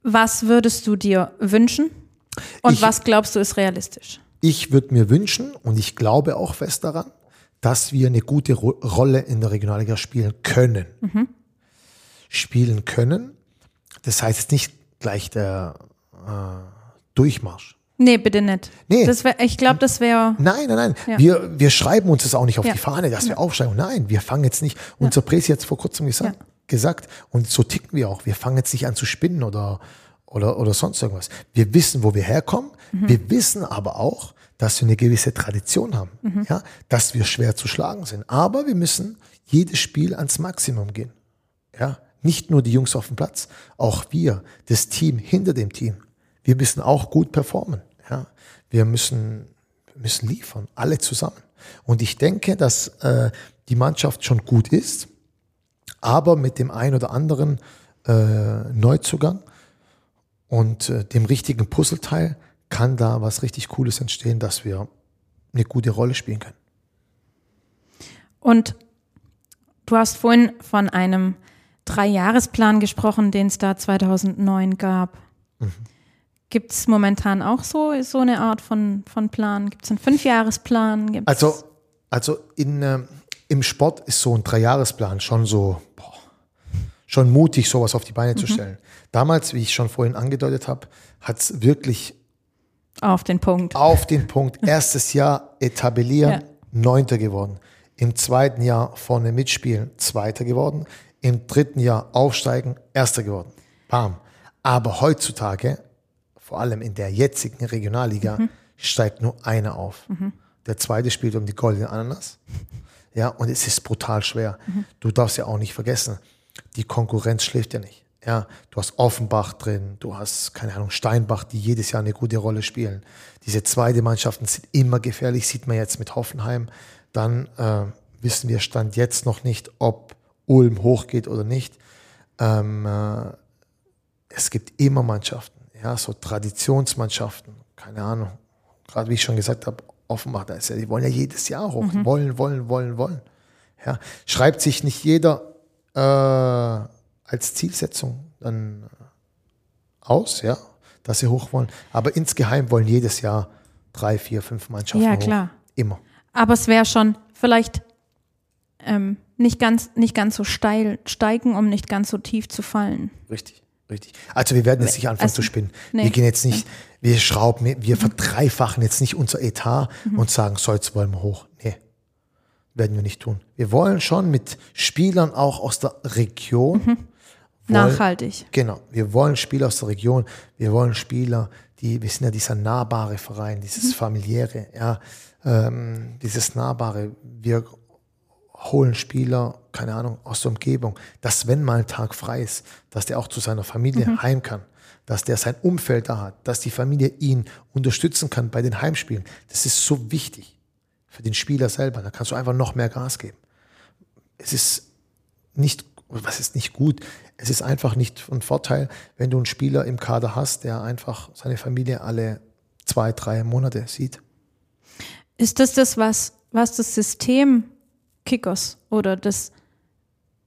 was würdest du dir wünschen und Ich- was glaubst du ist realistisch? Ich würde mir wünschen, und ich glaube auch fest daran, dass wir eine gute Ro Rolle in der Regionalliga spielen können. Spielen können. Das heißt nicht gleich der äh, Durchmarsch. Nee, bitte nicht. Nee. Das wär, ich glaube, das wäre. Nein, nein, nein. Ja. Wir, wir schreiben uns das auch nicht auf Ja. die Fahne, dass wir aufsteigen. Nein, wir fangen jetzt nicht. Unser Presi hat es vor kurzem gesagt, Ja. gesagt. Und so ticken wir auch. Wir fangen jetzt nicht an zu spinnen oder, oder, oder sonst irgendwas. Wir wissen, wo wir herkommen. Mhm. Wir wissen aber auch, dass wir eine gewisse Tradition haben. Mhm. Ja, dass wir schwer zu schlagen sind. Aber wir müssen jedes Spiel ans Maximum gehen. Ja, nicht nur die Jungs auf dem Platz, auch wir, das Team hinter dem Team. Wir müssen auch gut performen. Ja, wir müssen, müssen liefern, alle zusammen. Und ich denke, dass äh, die Mannschaft schon gut ist, aber mit dem ein oder anderen äh, Neuzugang und äh, dem richtigen Puzzleteil kann da was richtig Cooles entstehen, dass wir eine gute Rolle spielen können. Und du hast vorhin von einem Dreijahresplan gesprochen, den es da 2009 gab. Mhm. Gibt es momentan auch so, so eine Art von, von Plan? Gibt es einen Fünfjahresplan? Gibt's Also, also in, ähm, im Sport ist so ein Dreijahresplan schon so, schon mutig, sowas auf die Beine zu stellen. Damals, wie ich schon vorhin angedeutet habe, hat es wirklich auf den Punkt. auf den Punkt, erstes Jahr etablieren, Ja. Neunter geworden. Im zweiten Jahr vorne mitspielen, Zweiter geworden. Im dritten Jahr aufsteigen, Erster geworden. Bam. Aber heutzutage, vor allem in der jetzigen Regionalliga, steigt nur einer auf. Der zweite spielt um die goldene Ananas. Ja, und es ist brutal schwer. Du darfst ja auch nicht vergessen, die Konkurrenz schläft ja nicht. Ja, du hast Offenbach drin, du hast, keine Ahnung, Steinbach, die jedes Jahr eine gute Rolle spielen. Diese zweite Mannschaften sind immer gefährlich, sieht man jetzt mit Hoffenheim. Dann äh, wissen wir Stand jetzt noch nicht, ob Ulm hochgeht oder nicht. Ähm, äh, es gibt immer Mannschaften, ja, so Traditionsmannschaften, keine Ahnung. Gerade wie ich schon gesagt habe, Offenbach, da ist ja, die wollen ja jedes Jahr hoch, wollen, wollen, wollen, wollen. Ja, schreibt sich nicht jeder äh, als Zielsetzung dann aus, ja, dass sie hoch wollen. Aber insgeheim wollen jedes Jahr drei, vier, fünf Mannschaften Ja, hoch. klar. Immer. Aber es wäre schon vielleicht ähm, nicht, ganz, nicht ganz so steil steigen, um nicht ganz so tief zu fallen. Richtig, richtig. Also wir werden jetzt nicht anfangen also- zu spinnen. nee. Wir gehen jetzt nicht, wir schrauben, wir verdreifachen jetzt nicht unser Etat Mhm. und sagen, so jetzt wollen wir hoch. Nee, werden wir nicht tun. Wir wollen schon mit Spielern auch aus der Region. wollen- Nachhaltig. Genau, wir wollen Spieler aus der Region, wir wollen Spieler, die, wir sind ja dieser nahbare Verein, dieses familiäre, ja, ähm, dieses nahbare. Wir holen Spieler, keine Ahnung, aus der Umgebung, dass wenn mal ein Tag frei ist, dass der auch zu seiner Familie heim kann, dass der sein Umfeld da hat, dass die Familie ihn unterstützen kann bei den Heimspielen. Das ist so wichtig für den Spieler selber. Da kannst du einfach noch mehr Gas geben. Es ist nicht, was ist nicht gut? Es ist einfach nicht von Vorteil, wenn du einen Spieler im Kader hast, der einfach seine Familie alle zwei, drei Monate sieht. Ist das das, was, was das System Kickers oder das,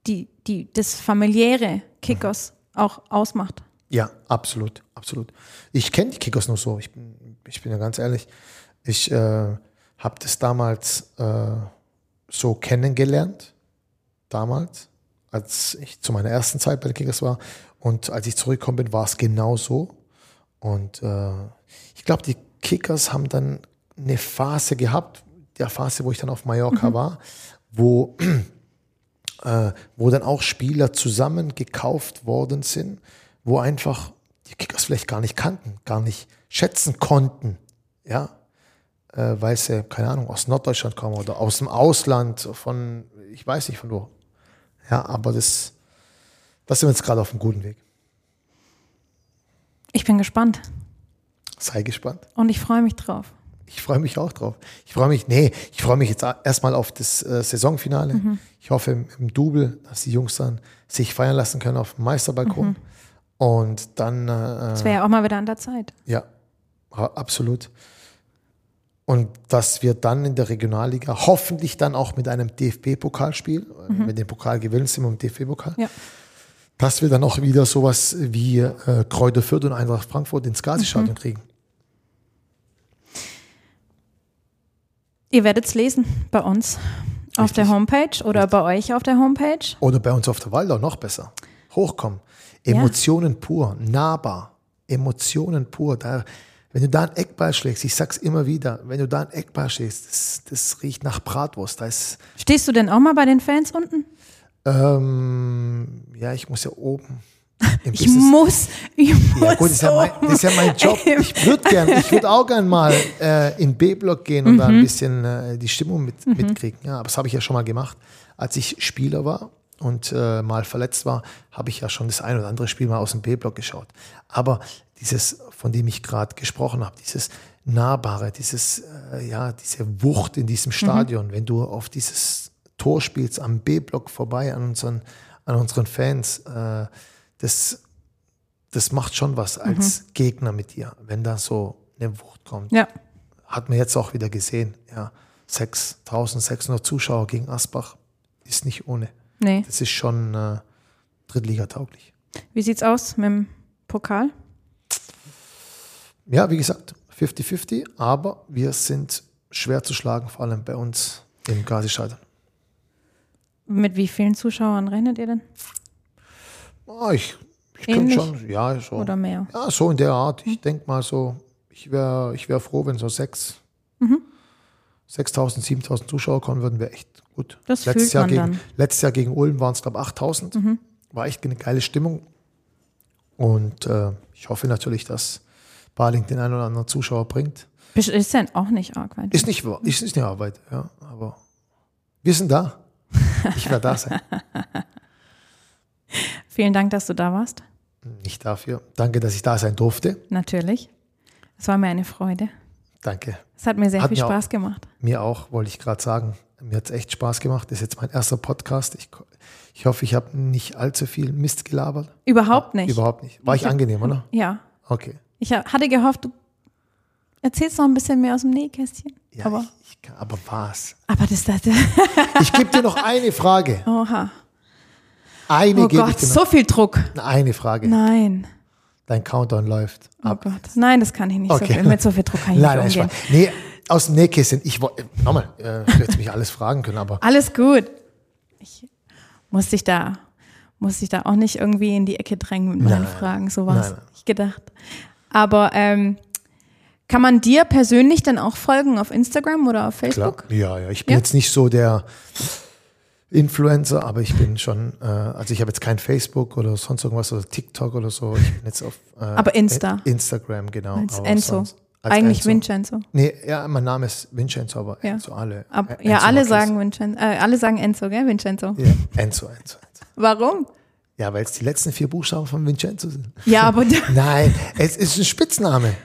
die, die, das familiäre Kickers auch ausmacht? Ja, absolut, absolut. Ich kenne die Kickers nur so. Ich bin, ich bin ja ganz ehrlich. Ich äh, habe das damals äh, so kennengelernt, damals, als ich zu meiner ersten Zeit bei den Kickers war. Und als ich zurückgekommen bin, war es genau so. Und äh, ich glaube, die Kickers haben dann eine Phase gehabt, der Phase, wo ich dann auf Mallorca war, wo, äh, wo dann auch Spieler zusammen gekauft worden sind, wo einfach die Kickers vielleicht gar nicht kannten, gar nicht schätzen konnten, ja, äh, weil sie, keine Ahnung, aus Norddeutschland kommen oder aus dem Ausland, von, ich weiß nicht von wo. Ja, aber das, das sind wir jetzt gerade auf einem guten Weg. Ich bin gespannt Sei gespannt. und ich freue mich drauf. Ich freue mich auch drauf. Ich freue mich, nee, ich freue mich jetzt erstmal auf das äh, Saisonfinale. Ich hoffe im, im Double, dass die Jungs dann sich feiern lassen können auf dem Meisterbalkon. Und dann, äh, Das wäre ja auch mal wieder an der Zeit. ja, absolut. Und dass wir dann in der Regionalliga hoffentlich dann auch mit einem DFB-Pokalspiel, wenn wir den Pokal gewinnen, sind wir im DFB-Pokal, Ja. dass wir dann auch wieder sowas wie äh, Kräuter Fürth und Eintracht Frankfurt ins Gazi-Stadion kriegen. Ihr werdet es lesen bei uns auf der Homepage oder bei euch auf der Homepage. Oder bei uns auf der Waldau noch besser. Hochkommen. Emotionen pur, nahbar. Emotionen pur. Da, wenn du da einen Eckball schlägst, ich sag's immer wieder, wenn du da einen Eckball schlägst, das, das riecht nach Bratwurst. Da ist, Stehst du denn auch mal bei den Fans unten? ähm, ja, ich muss ja oben. Im Ich muss, ich muss. Ja, gut, das ist ja mein, das ist ja mein Job. Ich würde gern, ich würde auch gern mal äh, in B-Block gehen und da ein bisschen äh, die Stimmung mit, mitkriegen. Ja, aber das habe ich ja schon mal gemacht. Als ich Spieler war und äh, mal verletzt war, habe ich ja schon das ein oder andere Spiel mal aus dem B-Block geschaut. Aber dieses, von dem ich gerade gesprochen habe, dieses Nahbare, dieses, äh, ja, diese Wucht in diesem Stadion, wenn du auf dieses Tor spielst am B-Block vorbei an unseren, an unseren Fans, äh, das, das macht schon was als Gegner mit dir, wenn da so eine Wucht kommt. Ja, Hat man jetzt auch wieder gesehen. Ja, 6600 Zuschauer gegen Asbach ist nicht ohne. nee. Das ist schon äh, Drittliga-tauglich. Wie sieht's aus mit dem Pokal? Ja, wie gesagt, 50-50, aber wir sind schwer zu schlagen, vor allem bei uns im Gazi-Stadion. Mit wie vielen Zuschauern rechnet ihr denn? Ah, ich ich könnte schon, ja, so. Oder mehr? Ja, so in der Art. Ich denke mal so, ich wäre ich wär froh, wenn so sechs, Mhm. 6.000, 7.000 Zuschauer kommen würden, wäre echt gut. Das letztes Jahr man gegen, dann. Mhm. Letztes Jahr gegen Ulm waren es, glaube ich, 8.000. War echt eine geile Stimmung. Und äh, ich hoffe natürlich, dass Baling den einen oder anderen Zuschauer bringt. Ist ja auch nicht arg weit. Ist nicht, ist nicht Arbeit, ja, aber wir sind da. Ich werde da sein. Vielen Dank, dass du da warst. Nicht dafür. Danke, dass ich da sein durfte. Natürlich. Es war mir eine Freude. Danke. Es hat mir sehr Hat viel mir auch- Spaß gemacht. Mir auch, wollte ich gerade sagen. Mir hat es echt Spaß gemacht. Das ist jetzt mein erster Podcast. Ich, ich hoffe, ich habe nicht allzu viel Mist gelabert. Überhaupt nicht. Überhaupt nicht. War ich Ich- angenehm, oder? Ja. Okay. Ich ha- hatte gehofft, du erzählst noch ein bisschen mehr aus dem Nähkästchen. Ja, aber, ich, ich aber was? aber das, das Ich gebe dir noch eine Frage. Oha. Eine Oh ich Gott, so viel Druck. Eine Frage. Nein. Dein Countdown läuft. Oh ab. Gott. Nein, das kann ich nicht. Okay. So viel, mit so viel Druck kann ich Nein, nein, nicht umgehen. Spaß. Nee, aus dem Nähkästchen. Ich wollte, nochmal, äh, ich hätte jetzt mich alles fragen können, aber Alles gut. Ich muss dich da, muss dich da auch nicht irgendwie in die Ecke drängen mit meinen Nein. Fragen. So war es Nein, nein. nicht gedacht. Aber ähm, kann man dir persönlich dann auch folgen auf Instagram oder auf klar. Facebook? Ja, ja. Ich bin Ja? jetzt nicht so der Influencer, aber ich bin schon, äh, also ich habe jetzt kein Facebook oder sonst irgendwas oder TikTok oder so. Ich bin jetzt auf äh, Aber Insta. In- Instagram, genau. Als Enzo. sonst- als Eigentlich Enzo. Vincenzo. Nee, ja, mein Name ist Vincenzo, aber Ja. Enzo alle. Ab, Enzo ja, alle Marquez. sagen Vincenzo, äh, alle sagen Enzo, gell? Vincenzo. Ja, Enzo, Enzo, Enzo. Warum? Ja, weil es die letzten vier Buchstaben von Vincenzo sind. Ja, aber Nein, es ist ein Spitzname.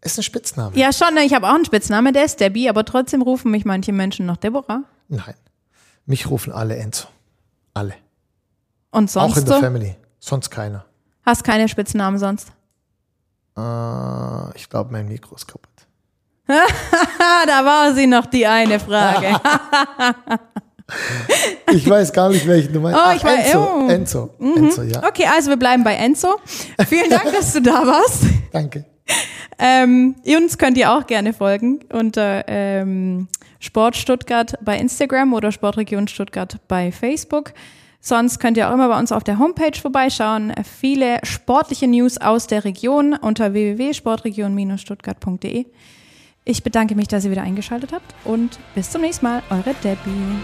Es ist ein Spitzname. ja schon, ich habe auch einen Spitzname, der ist Debbie, aber trotzdem rufen mich manche Menschen noch Deborah. Nein. Mich rufen alle Enzo. Alle. Und Auch sonst in der so? Family. Sonst keiner. Hast keine Spitznamen sonst? Äh, ich glaube, mein Mikro ist kaputt. Da war sie noch die eine Frage. Ich weiß gar nicht, welchen du meinst. Oh, Ach, ich weiß- Enzo. oh. Enzo. Enzo, ja. Okay, also wir bleiben bei Enzo. Vielen Dank, dass du da warst. Danke. Ähm, uns könnt ihr auch gerne folgen unter ähm, Sport Stuttgart bei Instagram oder Sportregion Stuttgart bei Facebook. Sonst könnt ihr auch immer bei uns auf der Homepage vorbeischauen. Viele sportliche News aus der Region unter www.sportregion-stuttgart.de. Ich bedanke mich, dass ihr wieder eingeschaltet habt und bis zum nächsten Mal. Eure Debbie.